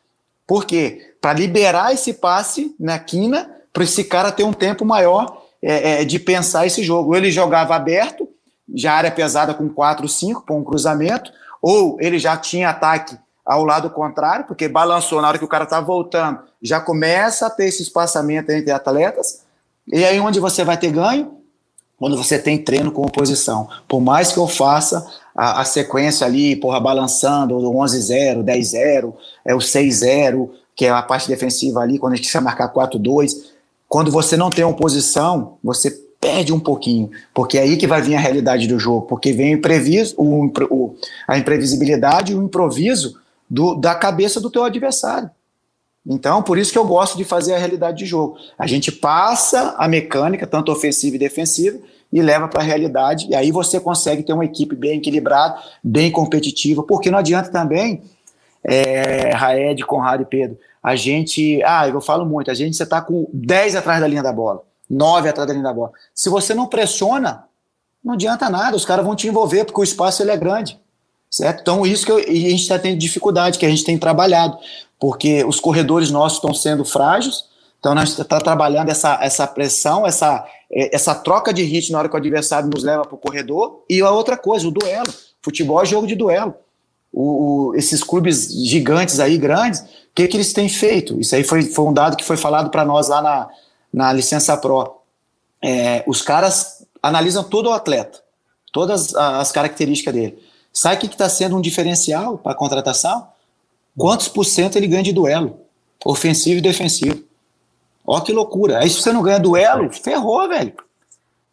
Por quê? Para liberar esse passe na quina, para esse cara ter um tempo maior é, é, de pensar esse jogo. Ou ele jogava aberto, já área pesada com 4, 5, com um cruzamento, ou ele já tinha ataque ao lado contrário, porque balançou na hora que o cara está voltando, já começa a ter esse espaçamento entre atletas. E aí onde você vai ter ganho? Quando você tem treino com oposição. Por mais que eu faça a, a sequência ali, porra, balançando, o 11-0, 10-0, é o 6-0, que é a parte defensiva ali, quando a gente quer marcar 4-2. Quando você não tem oposição, você perde um pouquinho, porque é aí que vai vir a realidade do jogo, porque vem o impreviso, o, o, a imprevisibilidade o improviso do, da cabeça do teu adversário. Então, por isso que eu gosto de fazer a realidade de jogo. A gente passa a mecânica, tanto ofensiva e defensiva, e leva para a realidade, e aí você consegue ter uma equipe bem equilibrada, bem competitiva, porque não adianta também, é, Raed, Conrado e Pedro, a gente, ah, eu falo muito, a gente você está com 10 atrás da linha da bola nove atrás da linha da bola. Se você não pressiona, não adianta nada, os caras vão te envolver, porque o espaço ele é grande. Certo? Então, isso que eu, a gente está tendo dificuldade, que a gente tem trabalhado, porque os corredores nossos estão sendo frágeis, então nós estamos tá trabalhando essa, essa pressão, essa, é, essa troca de ritmo na hora que o adversário nos leva para o corredor, e a outra coisa, o duelo. Futebol é jogo de duelo. O, o, esses clubes gigantes aí, grandes, o que, que eles têm feito? Isso aí foi, foi um dado que foi falado para nós lá na, na licença Pro, é, os caras analisam todo o atleta, todas as características dele. Sabe o que está sendo um diferencial para a contratação? Quantos por cento ele ganha de duelo, ofensivo e defensivo? Ó que loucura. Aí se você não ganha duelo, ferrou, velho.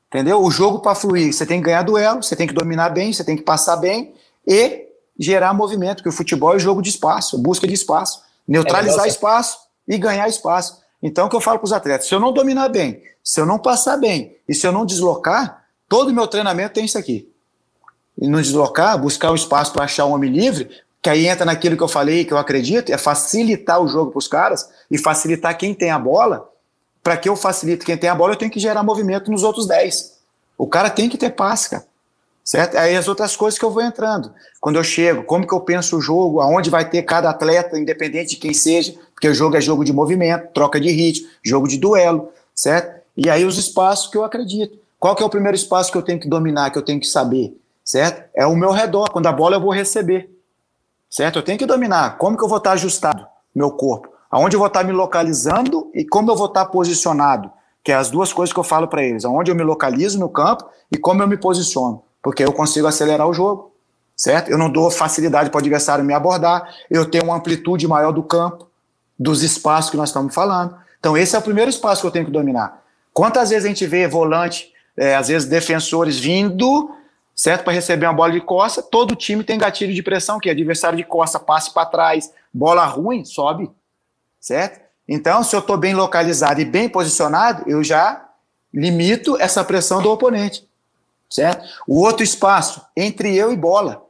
Entendeu? O jogo para fluir, você tem que ganhar duelo, você tem que dominar bem, você tem que passar bem e gerar movimento, porque o futebol é jogo de espaço, busca de espaço. Neutralizar é espaço e ganhar espaço. Então, o que eu falo para os atletas? Se eu não dominar bem, se eu não passar bem e se eu não deslocar, todo o meu treinamento tem isso aqui. E não deslocar, buscar o espaço para achar um homem livre, que aí entra naquilo que eu falei, que eu acredito, é facilitar o jogo para os caras e facilitar quem tem a bola. Para que eu facilite quem tem a bola, eu tenho que gerar movimento nos outros 10. O cara tem que ter passe, cara. Certo? Aí as outras coisas que eu vou entrando. Quando eu chego, como que eu penso o jogo, aonde vai ter cada atleta, independente de quem seja, porque o jogo é jogo de movimento, troca de ritmo, jogo de duelo, certo? E aí os espaços que eu acredito. Qual que é o primeiro espaço que eu tenho que dominar, que eu tenho que saber, certo? É o meu redor, quando a bola eu vou receber, certo? Eu tenho que dominar como que eu vou estar ajustado, meu corpo, aonde eu vou estar me localizando e como eu vou estar posicionado, que é as duas coisas que eu falo para eles, aonde eu me localizo no campo e como eu me posiciono, porque eu consigo acelerar o jogo, certo? Eu não dou facilidade para o adversário me abordar, eu tenho uma amplitude maior do campo, dos espaços que nós estamos falando. Então, esse é o primeiro espaço que eu tenho que dominar. Quantas vezes a gente vê volante, é, às vezes defensores vindo, certo, para receber uma bola de costa, todo time tem gatilho de pressão, que é adversário de costa, passe para trás, bola ruim, sobe, certo? Então, se eu estou bem localizado e bem posicionado, eu já limito essa pressão do oponente, certo? O outro espaço, entre eu e bola,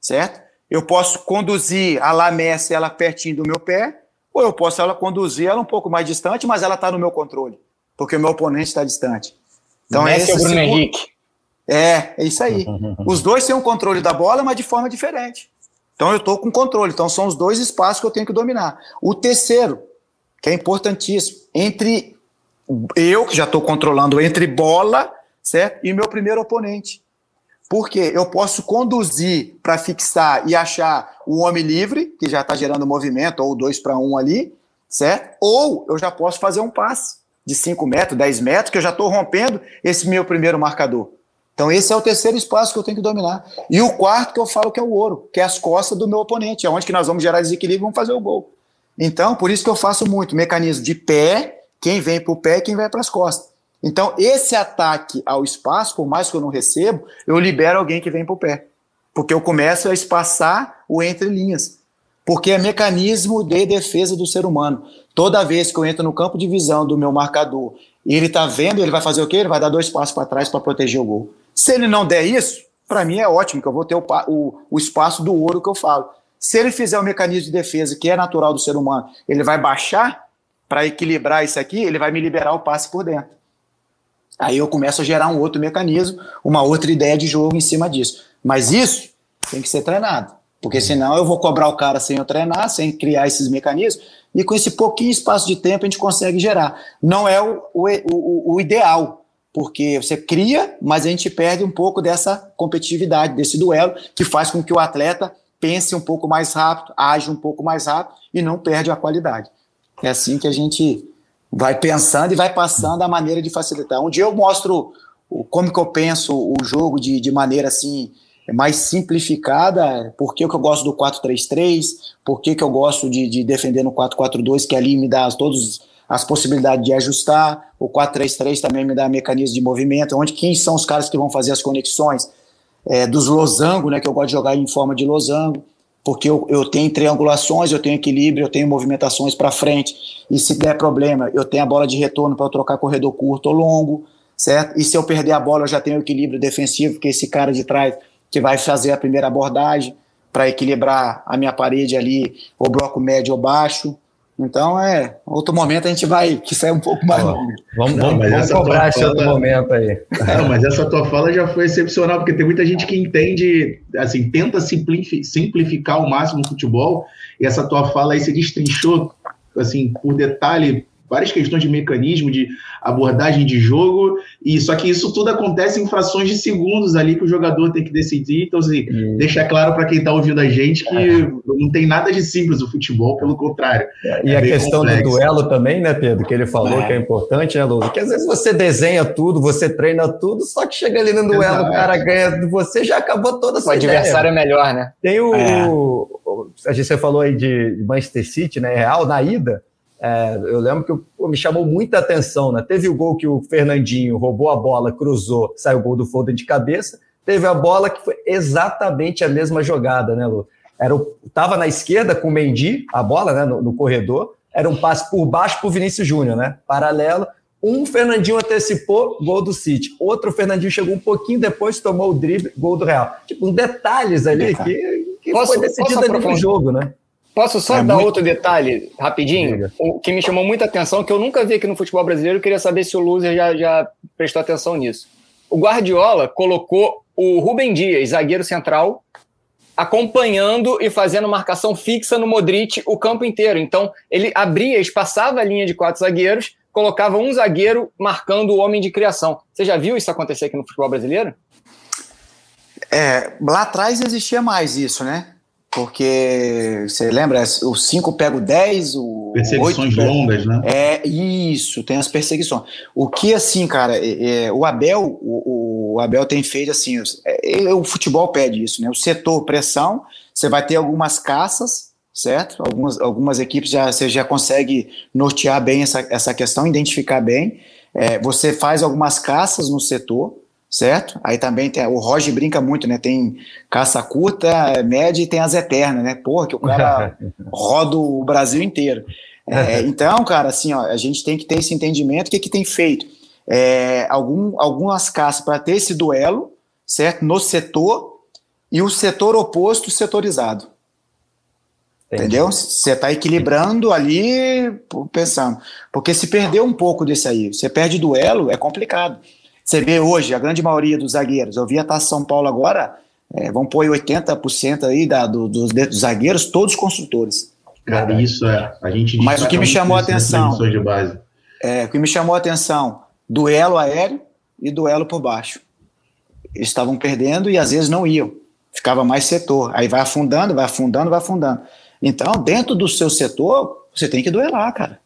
certo? Eu posso conduzir a Lamessa ela pertinho do meu pé, ou eu posso ela conduzir ela um pouco mais distante, mas ela está no meu controle, porque o meu oponente está distante. Então é esse é o Bruno segundo... Henrique. É, é isso aí. Os dois têm um controle da bola, mas de forma diferente. Então eu estou com controle. Então são os dois espaços que eu tenho que dominar. O terceiro, que é importantíssimo, entre eu, que já estou controlando, entre bola, certo? E meu primeiro oponente. Porque eu posso conduzir para fixar e achar o homem livre, que já está gerando movimento, ou dois para um ali, certo? Ou eu já posso fazer um passe de 5 metros, 10 metros, que eu já estou rompendo esse meu primeiro marcador. Então, esse é o terceiro espaço que eu tenho que dominar. E o quarto que eu falo que é o ouro, que é as costas do meu oponente, é onde que nós vamos gerar desequilíbrio e vamos fazer o gol. Então, por isso que eu faço muito mecanismo de pé, quem vem para o pé quem vai para as costas. Então, esse ataque ao espaço, por mais que eu não recebo, eu libero alguém que vem para o pé. Porque eu começo a espaçar o entre linhas. Porque é mecanismo de defesa do ser humano. Toda vez que eu entro no campo de visão do meu marcador e ele está vendo, ele vai fazer o quê? Ele vai dar dois passos para trás para proteger o gol. Se ele não der isso, para mim é ótimo, que eu vou ter o, o, o espaço do ouro que eu falo. Se ele fizer o mecanismo de defesa que é natural do ser humano, ele vai baixar para equilibrar isso aqui, ele vai me liberar o passe por dentro. Aí eu começo a gerar um outro mecanismo, uma outra ideia de jogo em cima disso. Mas isso tem que ser treinado, porque senão eu vou cobrar o cara sem eu treinar, sem criar esses mecanismos, e com esse pouquinho espaço de tempo a gente consegue gerar. Não é o, o, o, o ideal, porque você cria, mas a gente perde um pouco dessa competitividade, desse duelo, que faz com que o atleta pense um pouco mais rápido, age um pouco mais rápido e não perde a qualidade. É assim que a gente vai pensando e vai passando a maneira de facilitar. Um dia eu mostro como que eu penso o jogo de, de maneira assim mais simplificada, por que, eu gosto do 4-3-3, por que, eu gosto de, de defender no 4-4-2, que ali me dá todas as possibilidades de ajustar, o 4-3-3 também me dá mecanismo de movimento, onde quem são os caras que vão fazer as conexões é, dos losango, né, que eu gosto de jogar em forma de losango, porque eu, eu tenho triangulações, eu tenho equilíbrio, eu tenho movimentações para frente, e se der problema, eu tenho a bola de retorno para trocar corredor curto ou longo, certo? E se eu perder a bola, eu já tenho equilíbrio defensivo, porque esse cara de trás que vai fazer a primeira abordagem para equilibrar a minha parede ali, o bloco médio ou baixo. Então, é, outro momento a gente vai, que sai um pouco mais longo. Vamos, não, vamos, vamos cobrar esse outro momento aí. Não, mas essa tua fala já foi excepcional, porque tem muita gente que entende, assim, tenta simplificar ao máximo o futebol, e essa tua fala aí se destrinchou, assim, por detalhe, várias questões de mecanismo, de abordagem de jogo, e só que isso tudo acontece em frações de segundos ali que o jogador tem que decidir. Então, assim, hum. deixa claro para quem está ouvindo a gente que é. não tem nada de simples o futebol, pelo contrário. É, e é a questão complexo. do duelo também, né, Pedro, que ele falou é. que é importante, né, Lúcio? Que às vezes você desenha tudo, você treina tudo, só que chega ali no duelo, Exato. o cara ganha de você, já acabou toda a sua O adversário é melhor, né? Tem o, é. o. A gente falou aí de Manchester City, né? Real, na ida é, eu lembro que pô, me chamou muita atenção, né? Teve o gol que o Fernandinho roubou a bola, cruzou, saiu o gol do Foden de cabeça. Teve a bola que foi exatamente a mesma jogada, né, Lu? Era tava na esquerda com o Mendy, a bola, né, no, no corredor. Era um passe por baixo para o Vinícius Júnior, né? Paralelo. Um Fernandinho antecipou, gol do City. Outro Fernandinho chegou um pouquinho depois, tomou o drible, gol do Real. Tipo, um detalhes ali que, que posso, foi decidido ali no jogo, né? Posso só é dar muito... outro detalhe rapidinho? O que me chamou muita atenção, que eu nunca vi aqui no futebol brasileiro, eu queria saber se o Loser já, já prestou atenção nisso. O Guardiola colocou o Rubem Dias, zagueiro central, acompanhando e fazendo marcação fixa no Modric o campo inteiro. Então, ele abria, espaçava a linha de quatro zagueiros, colocava um zagueiro marcando o homem de criação. Você já viu isso acontecer aqui no futebol brasileiro? É, lá atrás existia mais isso, né? Porque você lembra, o 5 pega o 10, o. Perseguições pega... longas, né? É, isso, tem as perseguições. O que, assim, cara, é, é, o Abel, o, o, Abel tem feito assim, é, o futebol pede isso, né? O setor pressão, você vai ter algumas caças, certo? Algumas, algumas equipes já, você já consegue nortear bem essa, essa questão, identificar bem. É, você faz algumas caças no setor, certo? Aí também tem, o Roger brinca muito, né? Tem caça curta, média e tem as eternas, né? Porra, que o cara roda o Brasil inteiro. É, então, cara, assim, ó, a gente tem que ter esse entendimento. O que, que tem feito? É, algum, algumas caças para ter esse duelo, certo? No setor e o setor oposto setorizado. Entendi. Entendeu? Você está equilibrando ali, pensando. Porque se perder um pouco desse aí, você perde duelo, é complicado. Você vê hoje a grande maioria dos zagueiros, eu vi a Taça São Paulo agora, é, vão pôr 80% aí da, do, dos, dos zagueiros, todos construtores. Cara, isso é. A gente Mas o que me chamou a atenção. É, o que me chamou a atenção: duelo aéreo e duelo por baixo. Eles estavam perdendo e às vezes não iam. Ficava mais setor. Aí vai afundando, vai afundando, vai afundando. Então, dentro do seu setor, você tem que duelar, cara.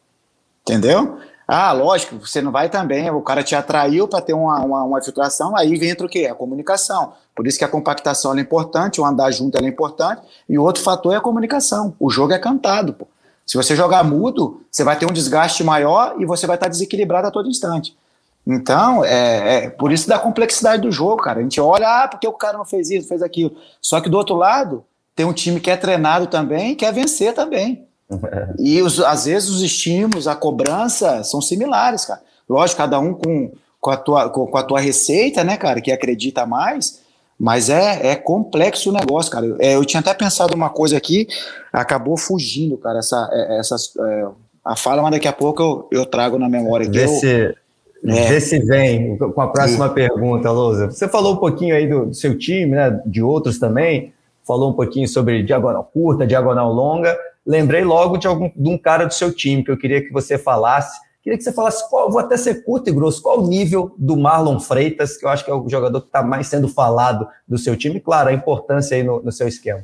Entendeu? Ah, lógico, você não vai também, o cara te atraiu para ter uma, uma, uma, filtração, aí entra o quê? A comunicação. Por isso que a compactação é importante, o andar junto é importante, e o outro fator é a comunicação. O jogo é cantado, pô. Se você jogar mudo, você vai ter um desgaste maior e você vai estar desequilibrado a todo instante. Então, é, é, por isso da complexidade do jogo, cara. A gente olha, ah, porque o cara não fez isso, fez aquilo. Só que do outro lado, tem um time que é treinado também quer vencer também. e os, às vezes os estímulos, a cobrança são similares, cara. Lógico, cada um com, com, a, tua, com, com a tua receita, né, cara, que acredita mais, mas é, é complexo o negócio, cara. É, eu tinha até pensado uma coisa aqui, acabou fugindo, cara, essa, é, essa, é, a fala, mas daqui a pouco eu, eu trago na memória. Vê, eu, se, é, vê se vem com a próxima pergunta, Lousa. Você falou um pouquinho aí do, do seu time, né, de outros também, falou um pouquinho sobre diagonal curta, diagonal longa lembrei logo de, algum, de um cara do seu time que eu queria que você falasse. Queria que você falasse, qual, vou até ser curto e grosso, qual o nível do Marlon Freitas, que eu acho que é o jogador que está mais sendo falado do seu time, claro, a importância aí no, no seu esquema.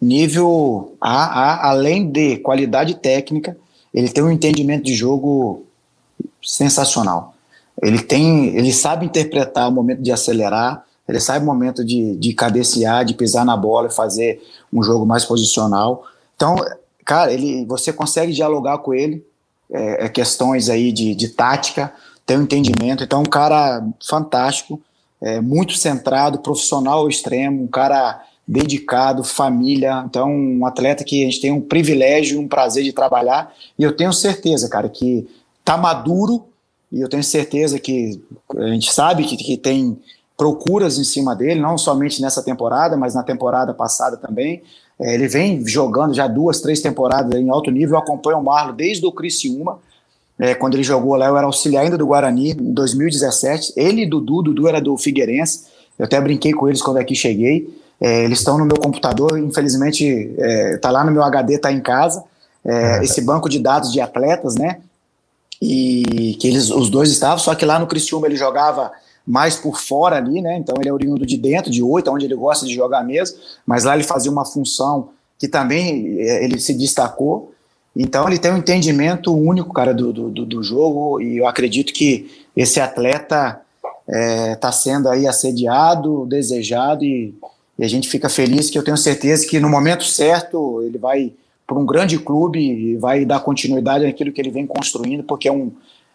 nível a, a, além de qualidade técnica, ele tem um entendimento de jogo sensacional. Ele tem, ele sabe interpretar o momento de acelerar, ele sabe o momento de, de cabecear, de pisar na bola e fazer um jogo mais posicional. Então, cara, ele, você consegue dialogar com ele, é, é questões aí de, de tática, tem um entendimento. Então, um cara fantástico, é, muito centrado, profissional ao extremo, um cara dedicado, família. Então, um atleta que a gente tem um privilégio, um prazer de trabalhar. E eu tenho certeza, cara, que tá maduro. E eu tenho certeza que a gente sabe que, que tem procuras em cima dele, não somente nessa temporada, mas na temporada passada também. É, ele vem jogando já duas, três temporadas em alto nível. Eu acompanho o Marlon desde o Criciúma. É, quando ele jogou lá, eu era auxiliar ainda do Guarani, em 2017. Ele e Dudu, Dudu era do Figueirense. Eu até brinquei com eles quando aqui cheguei. É, eles estão no meu computador, infelizmente está é, lá no meu HD, está em casa. É, esse banco de dados de atletas, né? E que eles, os dois estavam, só que lá no Criciúma ele jogava mais por fora ali, né? Então ele é oriundo de dentro, de oito, onde ele gosta de jogar mesmo, mas lá ele fazia uma função que também é, ele se destacou. Então ele tem um entendimento único, cara, do, do, do jogo, e eu acredito que esse atleta está é, tá sendo aí assediado, desejado, e e a gente fica feliz que eu tenho certeza que no momento certo ele vai para um grande clube e vai dar continuidade naquilo que ele vem construindo, porque é um,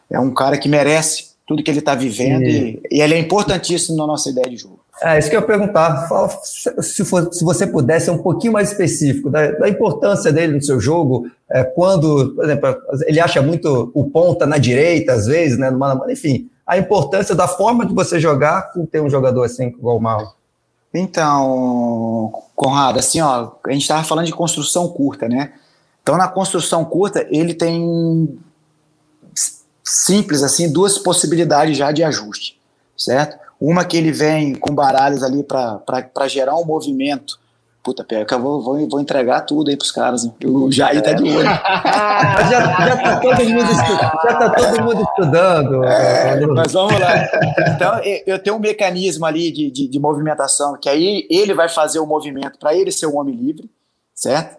é um cara que merece tudo que ele está vivendo e, e, ele é importantíssimo na nossa ideia de jogo. É, isso que eu ia perguntar. Fala, se, for, se você pudesse ser um pouquinho mais específico da, da importância dele no seu jogo, é, quando, por exemplo, ele acha muito o ponta na direita, às vezes, né? Numa, enfim, a importância da forma de você jogar com ter um jogador assim igual o Marlon. Então, Conrado, assim, ó, a gente estava falando de construção curta, né? Então, na construção curta, ele tem simples assim duas possibilidades já de ajuste, certo? Uma que ele vem com baralhos ali para gerar um movimento Puta, pera, que eu vou, vou, vou entregar tudo aí pros caras. O Jair tá de olho. já, já, tá todo mundo estudando, já tá todo mundo estudando. É, mas vamos lá. Então, eu tenho um mecanismo ali de, de, de movimentação, que aí ele vai fazer o movimento para ele ser um homem livre, certo?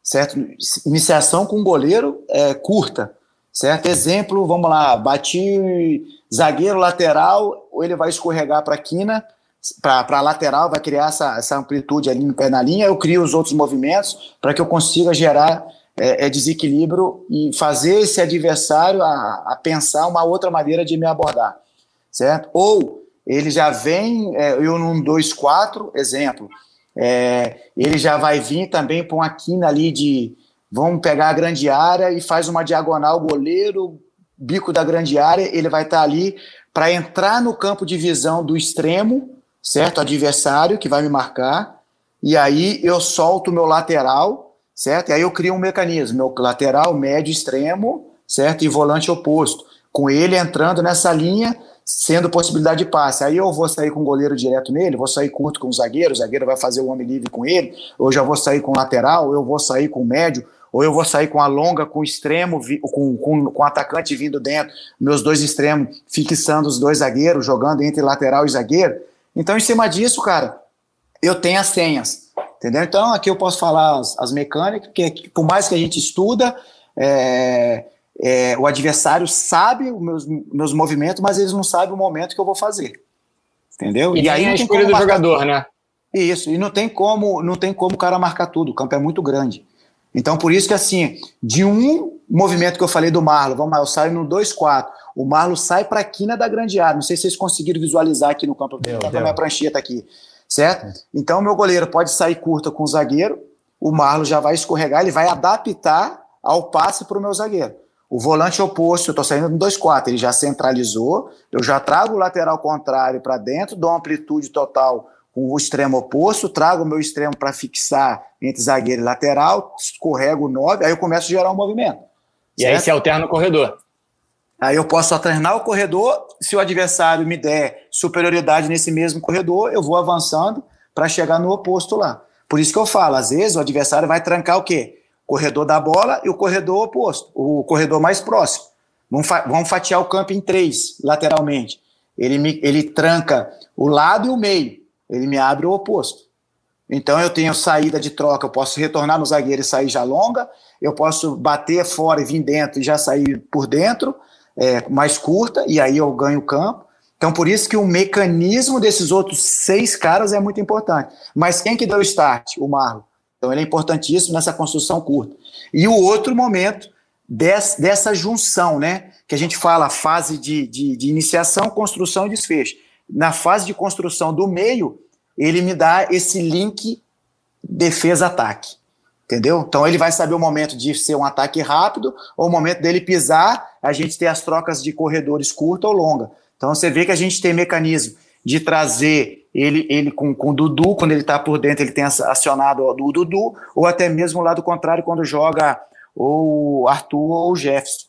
Certo? Iniciação com goleiro é, curta, certo? Exemplo, vamos lá, bati zagueiro lateral, ou ele vai escorregar para a quina, para a lateral, vai criar essa, essa amplitude ali no pé na linha, eu crio os outros movimentos para que eu consiga gerar é, é, desequilíbrio e fazer esse adversário a, a, pensar uma outra maneira de me abordar, certo? Ou ele já vem, é, eu num 2-4, exemplo, é, ele já vai vir também para uma quina ali de, vamos pegar a grande área e faz uma diagonal, goleiro, bico da grande área, ele vai estar tá ali para entrar no campo de visão do extremo, certo? Adversário que vai me marcar, e aí eu solto o meu lateral, certo? E aí eu crio um mecanismo, meu lateral, médio, extremo, certo? E volante oposto, com ele entrando nessa linha, sendo possibilidade de passe. Aí eu vou sair com o goleiro direto nele, vou sair curto com o zagueiro, o zagueiro vai fazer o homem livre com ele, ou já vou sair com o lateral, eu vou sair com o médio, ou eu vou sair com a longa, com o extremo, com, com, com o atacante vindo dentro, meus dois extremos fixando os dois zagueiros, jogando entre lateral e zagueiro. Então, em cima disso, cara, eu tenho as senhas. Entendeu? Então, aqui eu posso falar as, as mecânicas, porque por mais que a gente estuda, é, é, o adversário sabe os meus, meus movimentos, mas eles não sabem o momento que eu vou fazer. Entendeu? E, e aí a escolha do jogador, tudo. né? Isso, e não tem como, não tem como o cara marcar tudo, o campo é muito grande. Então, por isso que assim, de um movimento que eu falei do Marlon, vamos lá, eu saio no 2-4, o Marlon sai para a quina da grande área. Não sei se vocês conseguiram visualizar aqui no campo. Deu, a minha prancheta aqui, certo? Então, meu goleiro pode sair curta com o zagueiro, o Marlon já vai escorregar, ele vai adaptar ao passe para o meu zagueiro. O volante oposto, eu estou saindo no 2-4, ele já centralizou, eu já trago o lateral contrário para dentro, dou amplitude total o extremo oposto, trago o meu extremo para fixar entre zagueiro e lateral, escorrego o 9, aí eu começo a gerar um movimento. E certo? aí se alterna o corredor. Aí eu posso alternar o corredor, se o adversário me der superioridade nesse mesmo corredor, eu vou avançando para chegar no oposto lá. Por isso que eu falo, às vezes o adversário vai trancar o quê? O corredor da bola e o corredor oposto, o corredor mais próximo. Vamos, fa vamos fatiar o campo em três, lateralmente. Ele, me, ele tranca o lado e o meio, ele me abre o oposto. Então eu tenho saída de troca, eu posso retornar no zagueiro e sair já longa, eu posso bater fora e vir dentro e já sair por dentro, é, mais curta, e aí eu ganho o campo. Então, por isso que o mecanismo desses outros seis caras é muito importante. Mas quem que deu o start? O Marlon. Então, ele é importantíssimo nessa construção curta. E o outro momento dessa, dessa junção, né? Que a gente fala fase de, de, de iniciação, construção e desfecho. Na fase de construção do meio, ele me dá esse link defesa-ataque. Entendeu? Então ele vai saber o momento de ser um ataque rápido ou o momento dele pisar, a gente ter as trocas de corredores curta ou longa. Então você vê que a gente tem mecanismo de trazer ele, ele com, com o Dudu, quando ele está por dentro, ele tem acionado o Dudu, ou até mesmo o lado contrário, quando joga ou o Arthur ou o Jefferson.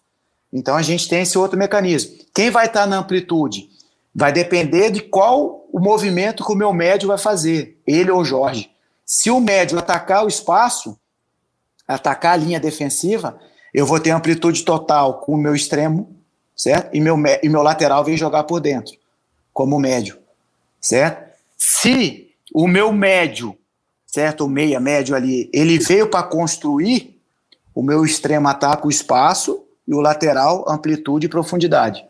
Então a gente tem esse outro mecanismo. Quem vai estar tá na amplitude? Vai depender de qual o movimento que o meu médio vai fazer, ele ou Jorge. Se o médio atacar o espaço, atacar a linha defensiva, eu vou ter amplitude total com o meu extremo certo? E meu, e meu lateral vem jogar por dentro, como médio, certo? Se o meu médio, certo? O meia médio ali, ele veio para construir, o meu extremo ataca o espaço e o lateral amplitude e profundidade.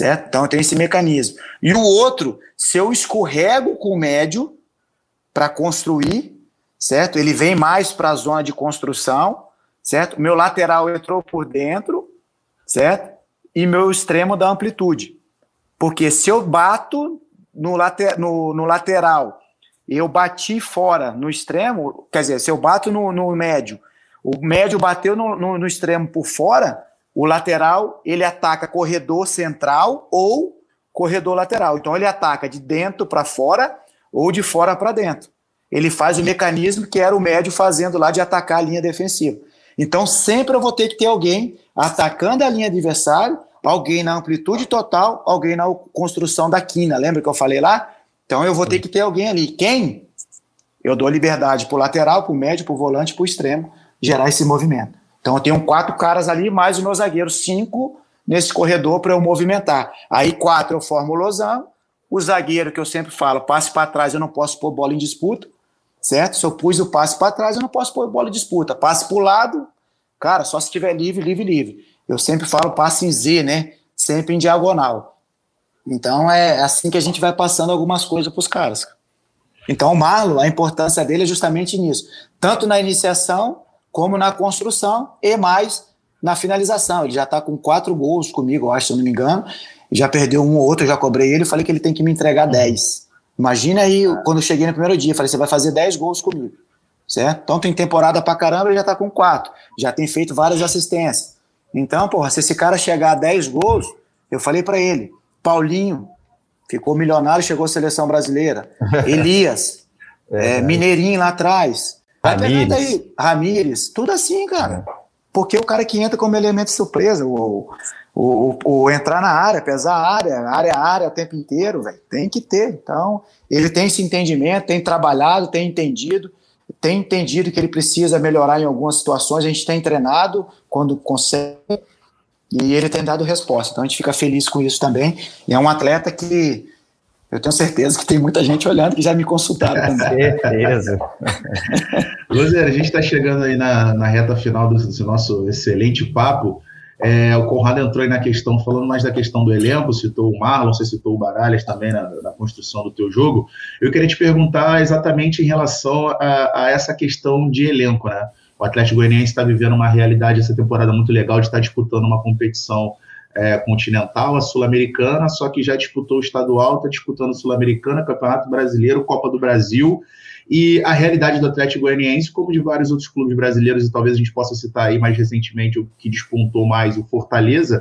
Certo? Então tem esse mecanismo. E o outro, se eu escorrego com o médio para construir, certo? Ele vem mais para a zona de construção, certo? Meu lateral entrou por dentro, certo? e meu extremo da amplitude. Porque se eu bato no, later, no, no lateral, eu bati fora no extremo, quer dizer, se eu bato no, no médio, o médio bateu no, no, no, extremo por fora, o lateral ele ataca corredor central ou corredor lateral. Então ele ataca de dentro para fora ou de fora para dentro. Ele faz o mecanismo que era o médio fazendo lá de atacar a linha defensiva. Então sempre eu vou ter que ter alguém atacando a linha adversária, alguém na amplitude total, alguém na construção da quina. Lembra que eu falei lá? Então eu vou ter que ter alguém ali. Quem? Eu dou liberdade para o lateral, para o médio, para o volante, para o extremo, gerar esse movimento. Então eu tenho quatro caras ali, mais o meu zagueiro, cinco nesse corredor para eu movimentar. Aí quatro eu formo o losango, o zagueiro que eu sempre falo, passe para trás, eu não posso pôr bola em disputa, certo? Se eu pus o passe para trás, eu não posso pôr bola em disputa. Passe para o lado, Cara, só se estiver livre, livre, livre. Eu sempre falo passe em Z, né? Sempre em diagonal. Então é assim que a gente vai passando algumas coisas para os caras. Então o Marlon, a importância dele é justamente nisso. Tanto na iniciação, como na construção e mais na finalização. Ele já está com quatro gols comigo, eu acho, se eu não me engano. Já perdeu um ou outro, já cobrei ele. Falei que ele tem que me entregar dez. Imagina aí, quando eu cheguei no primeiro dia, falei, você vai fazer dez gols comigo certo? Então tem temporada pra caramba, ele já tá com quatro, já tem feito várias assistências. Então, porra, se esse cara chegar a 10 gols, eu falei para ele, Paulinho, ficou milionário, chegou à seleção brasileira. Elias, é, é, Mineirinho lá atrás. Ramires. Aí, Ramires, tudo assim, cara. É. Porque o cara que entra como elemento surpresa, o, o, o, o, entrar na área, pesar a área, área a área o tempo inteiro, velho, tem que ter. Então, ele tem esse entendimento, tem trabalhado, tem entendido tem entendido que ele precisa melhorar em algumas situações, a gente tem treinado quando consegue e ele tem dado resposta. Então a gente fica feliz com isso também. E é um atleta que eu tenho certeza que tem muita gente olhando que já me consultaram também. certeza. Luzer, a gente está chegando aí na, na reta final do, do nosso excelente papo. É, o Conrado entrou aí na questão, falando mais da questão do elenco, citou o Marlon, você citou o Baralhas também na, na construção do teu jogo. Eu queria te perguntar exatamente em relação a, a essa questão de elenco, né? O Atlético Goianiense está vivendo uma realidade essa temporada muito legal de estar disputando uma competição é, continental, a sul-americana, só que já disputou o estadual, está disputando Sul-Americana, Campeonato Brasileiro, Copa do Brasil e a realidade do Atlético Goianiense, como de vários outros clubes brasileiros, e talvez a gente possa citar aí mais recentemente o que despontou mais, o Fortaleza,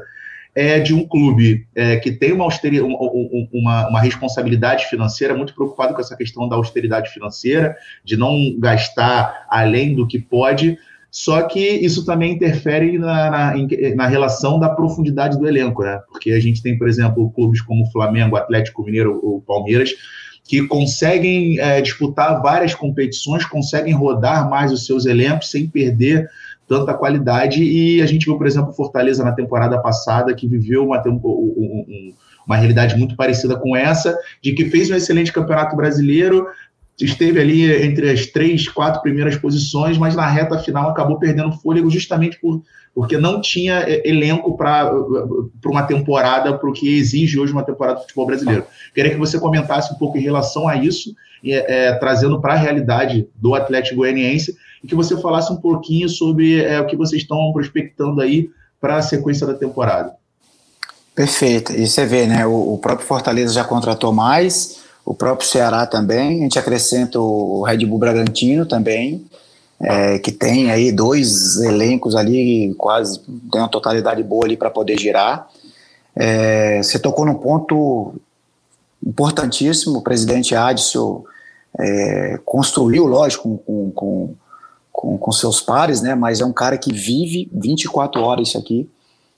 é de um clube é, que tem uma, uma, uma, responsabilidade financeira, muito preocupado com essa questão da austeridade financeira, de não gastar além do que pode, só que isso também interfere na, na, na, relação da profundidade do elenco, né? Porque a gente tem, por exemplo, clubes como Flamengo, Atlético Mineiro ou Palmeiras, que conseguem é, disputar várias competições, conseguem rodar mais os seus elencos sem perder tanta qualidade. E a gente viu, por exemplo, Fortaleza na temporada passada, que viveu uma, uma realidade muito parecida com essa, de que fez um excelente campeonato brasileiro, esteve ali entre as três, quatro primeiras posições, mas na reta final acabou perdendo fôlego justamente por, porque não tinha é, elenco para uma temporada, para o que exige hoje uma temporada do futebol brasileiro. Queria que você comentasse um pouco em relação a isso, é, é, trazendo para a realidade do Atlético Goianiense, e que você falasse um pouquinho sobre é, o que vocês estão prospectando aí para a sequência da temporada. Perfeito. E você vê, né? O, o próprio Fortaleza já contratou mais, o próprio Ceará também, a gente acrescenta o Red Bull Bragantino também, é, que tem aí dois elencos ali, quase tem uma totalidade boa ali para poder girar. É, você tocou num ponto importantíssimo, o presidente Adson é, construiu, lógico, com, com, com, com, seus pares, né, mas é um cara que vive 24 horas isso aqui,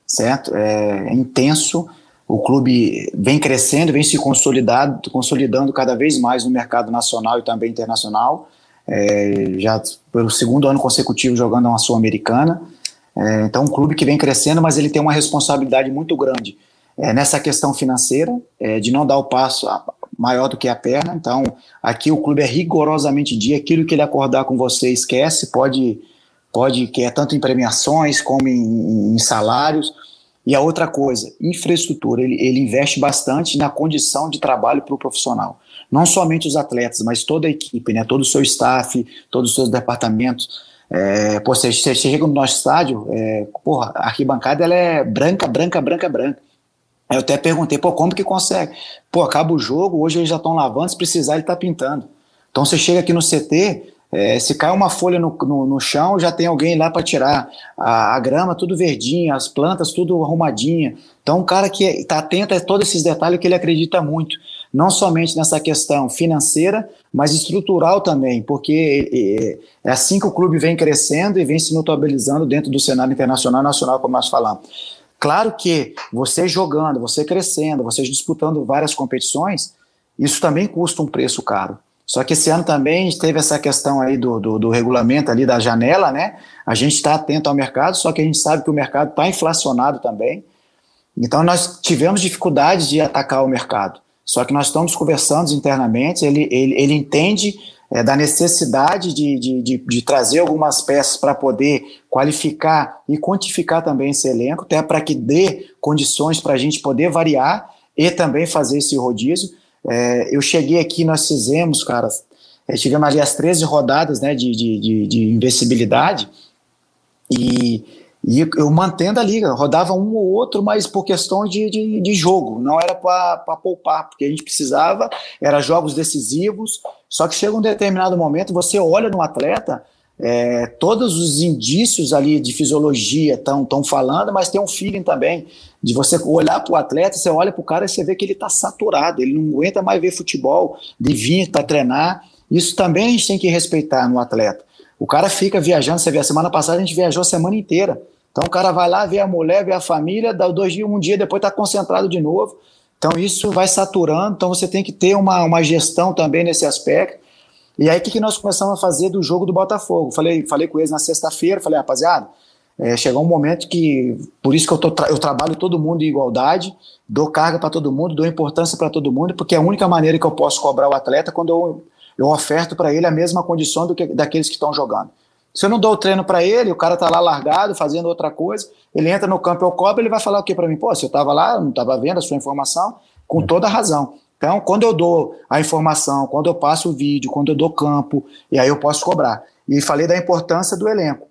certo? É, é intenso, o clube vem crescendo, vem se consolidado, consolidando cada vez mais no mercado nacional e também internacional. É, já pelo segundo ano consecutivo jogando uma Sul-Americana. É, então, um clube que vem crescendo, mas ele tem uma responsabilidade muito grande é, nessa questão financeira, é, de não dar o passo maior do que a perna. Então, aqui o clube é rigorosamente dia, aquilo que ele acordar com você, esquece, pode, pode que é tanto em premiações como em, em salários. E a outra coisa, infraestrutura, ele, ele investe bastante na condição de trabalho para o profissional. Não somente os atletas, mas toda a equipe, né? todo o seu staff, todos os seus departamentos. É, pô, você, você chega no nosso estádio, é, porra, a arquibancada ela é branca, branca, branca, branca. Eu até perguntei, pô, como que consegue? Pô, acaba o jogo, hoje eles já estão lavando, se precisar ele está pintando. Então você chega aqui no CT, é, se cai uma folha no, no, no, chão, já tem alguém lá para tirar. A, a, grama tudo verdinha, as plantas tudo arrumadinha. Então, um cara que está atento a todos esses detalhes que ele acredita muito. Não somente nessa questão financeira, mas estrutural também, porque é, é assim que o clube vem crescendo e vem se notabilizando dentro do cenário internacional e nacional, como nós falamos. Claro que você jogando, você crescendo, você disputando várias competições, isso também custa um preço caro. Só que esse ano também teve essa questão aí do, do, do regulamento ali da janela, né? A gente está atento ao mercado, só que a gente sabe que o mercado está inflacionado também. Então nós tivemos dificuldade de atacar o mercado. Só que nós estamos conversando internamente, ele, ele, ele entende é, da necessidade de, de, de, de, trazer algumas peças para poder qualificar e quantificar também esse elenco, até para que dê condições para a gente poder variar e também fazer esse rodízio. É, eu cheguei aqui, nós fizemos, cara, é, tivemos ali as 13 rodadas né, de, de, de, de investibilidade e, e eu mantendo a liga, rodava um ou outro, mas por questão de, de, de jogo, não era para poupar, porque a gente precisava, era jogos decisivos, só que chega um determinado momento, você olha no atleta, é, todos os indícios ali de fisiologia estão falando, mas tem um feeling também de você olhar para o atleta, você olha para o cara e você vê que ele está saturado, ele não aguenta mais ver futebol, de vir para treinar. Isso também a gente tem que respeitar no atleta. O cara fica viajando, você vê, a semana passada a gente viajou a semana inteira. Então o cara vai lá, vê a mulher, vê a família, dá dois dias, um dia, depois está concentrado de novo. Então isso vai saturando, então você tem que ter uma, uma gestão também nesse aspecto. E aí o que, que nós começamos a fazer do jogo do Botafogo? Falei, falei com eles na sexta-feira, falei, rapaziada, é, chegou um momento que, por isso que eu, tô, eu trabalho todo mundo em igualdade, dou carga para todo mundo, dou importância para todo mundo, porque é a única maneira que eu posso cobrar o atleta quando eu, eu oferto para ele a mesma condição do que daqueles que estão jogando. Se eu não dou o treino para ele, o cara tá lá largado, fazendo outra coisa, ele entra no campo, eu cobro, ele vai falar o que para mim? Pô, se eu estava lá, não estava vendo a sua informação, com toda razão. Então, quando eu dou a informação, quando eu passo o vídeo, quando eu dou campo, e aí eu posso cobrar. E falei da importância do elenco.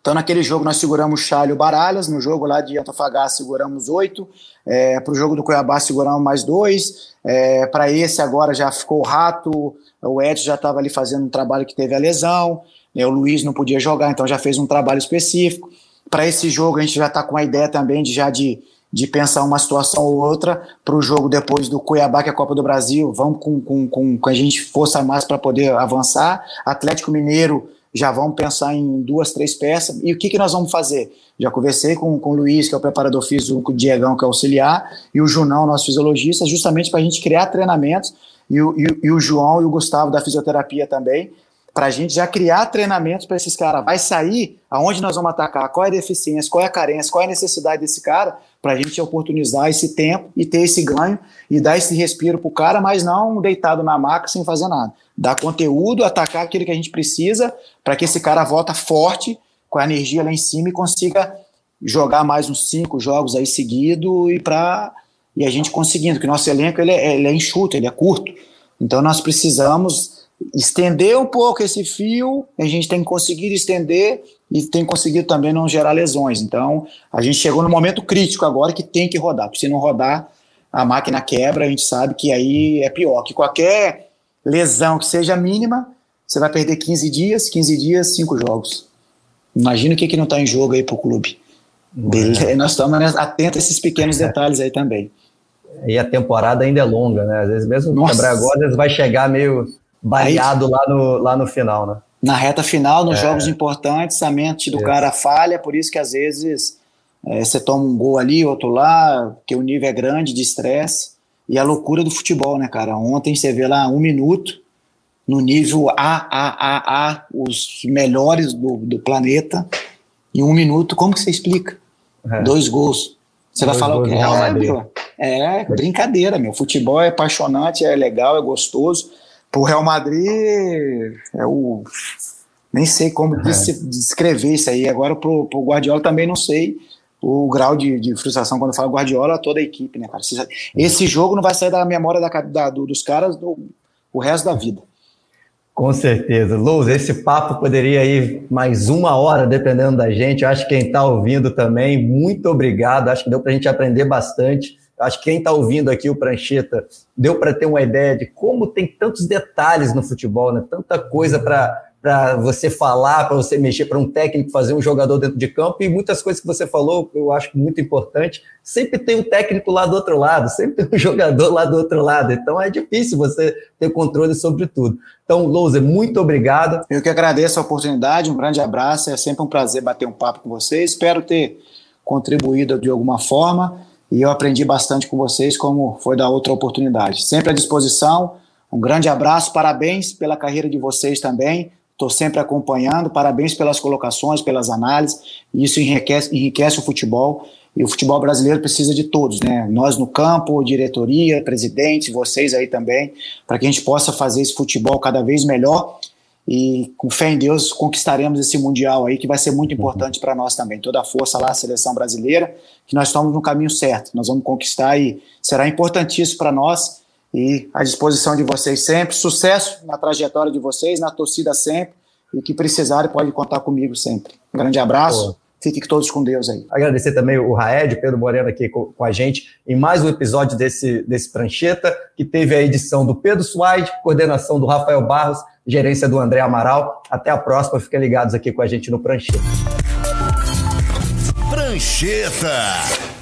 Então, naquele jogo, nós seguramos Chalho Baralhas, no jogo lá de Antofagasta, seguramos oito, é, para o jogo do Cuiabá, seguramos mais dois, é, para esse agora já ficou o Rato, o Edson já estava ali fazendo um trabalho que teve a lesão, né, o Luiz não podia jogar, então já fez um trabalho específico. Para esse jogo, a gente já está com a ideia também de já de, de pensar uma situação ou outra para o jogo depois do Cuiabá, que é a Copa do Brasil, vamos com, com, com, com a gente força mais para poder avançar. Atlético Mineiro já vamos pensar em duas, três peças. E o que, que nós vamos fazer? Já conversei com, com o Luiz, que é o preparador físico, com o Diegão, que é auxiliar, e o Junão, nosso fisiologista, justamente para a gente criar treinamentos, e o, e, e o João e o Gustavo da fisioterapia também, para a gente já criar treinamentos para esses caras. Vai sair aonde nós vamos atacar, qual é a deficiência, qual é a carência, qual é a necessidade desse cara, para a gente oportunizar esse tempo e ter esse ganho e dar esse respiro para o cara, mas não deitado na maca sem fazer nada. dar conteúdo, atacar aquilo que a gente precisa para que esse cara volta forte, com a energia lá em cima e consiga jogar mais uns cinco jogos aí seguido e para e a gente conseguindo, o nosso elenco ele é, ele é enxuto, ele é curto. Então nós precisamos estender um pouco esse fio, a gente tem conseguido estender e tem conseguido também não gerar lesões. Então a gente chegou no momento crítico agora que tem que rodar, porque se não rodar, a máquina quebra, a gente sabe que aí é pior, que qualquer lesão que seja mínima, você vai perder 15 dias, 15 dias, 5 jogos. Imagina o que, que não está em jogo aí para o clube. É. Nós estamos atentos a esses pequenos detalhes aí também. E a temporada ainda é longa, né? Às vezes mesmo Nossa. quebrar agora, vai chegar meio baleado lá no, lá no final, né? Na reta final, nos é. jogos importantes, a mente do isso. cara falha, por isso que às vezes é, você toma um gol ali, outro lá, porque o nível é grande de estresse. E a loucura do futebol, né, cara? Ontem você vê lá um minuto, no nível A, A, A, A, os melhores do, do planeta, em um minuto, como que você explica? É. Dois gols. Você Dois vai falar o quê? É, meu, é brincadeira, meu. Futebol é apaixonante, é legal, é gostoso. Pro Real Madrid, é o. Nem sei como é. descrever isso aí. Agora, pro, pro Guardiola também não sei o grau de, de frustração quando fala Guardiola, toda a equipe, né, cara? Esse jogo não vai sair da memória da, da, dos caras do, o resto da vida. Com certeza. Luz, esse papo poderia ir mais uma hora, dependendo da gente. Eu acho que quem está ouvindo também, muito obrigado. Acho que deu para a gente aprender bastante. Acho que quem está ouvindo aqui o Prancheta deu para ter uma ideia de como tem tantos detalhes no futebol, né? tanta coisa para você falar, para você mexer, para um técnico fazer um jogador dentro de campo e muitas coisas que você falou, eu acho muito importante. Sempre tem um técnico lá do outro lado, sempre tem um jogador lá do outro lado. Então é difícil você ter controle sobre tudo. Então, Louser, muito obrigado. Eu que agradeço a oportunidade, um grande abraço. É sempre um prazer bater um papo com vocês. Espero ter contribuído de alguma forma e eu aprendi bastante com vocês, como foi da outra oportunidade. Sempre à disposição. Um grande abraço, parabéns pela carreira de vocês também estou sempre acompanhando. Parabéns pelas colocações, pelas análises. Isso enriquece, enriquece o futebol. E o futebol brasileiro precisa de todos, né? Nós no campo, diretoria, presidente, vocês aí também, para que a gente possa fazer esse futebol cada vez melhor. E com fé em Deus conquistaremos esse mundial aí que vai ser muito importante uhum. para nós também. Toda a força lá, a seleção brasileira, que nós estamos no caminho certo. Nós vamos conquistar e será importantíssimo para nós e à disposição de vocês sempre. Sucesso na trajetória de vocês, na torcida sempre. E que precisarem, pode contar comigo sempre. Um grande abraço. Pô. Fiquem todos com Deus aí. Agradecer também o Raed, Pedro Moreno aqui com, com, a gente em mais um episódio desse, desse Prancheta, que teve a edição do Pedro Suaide, coordenação do Rafael Barros, gerência do André Amaral. Até a próxima, fiquem ligados aqui com a gente no Prancheta. Prancheta.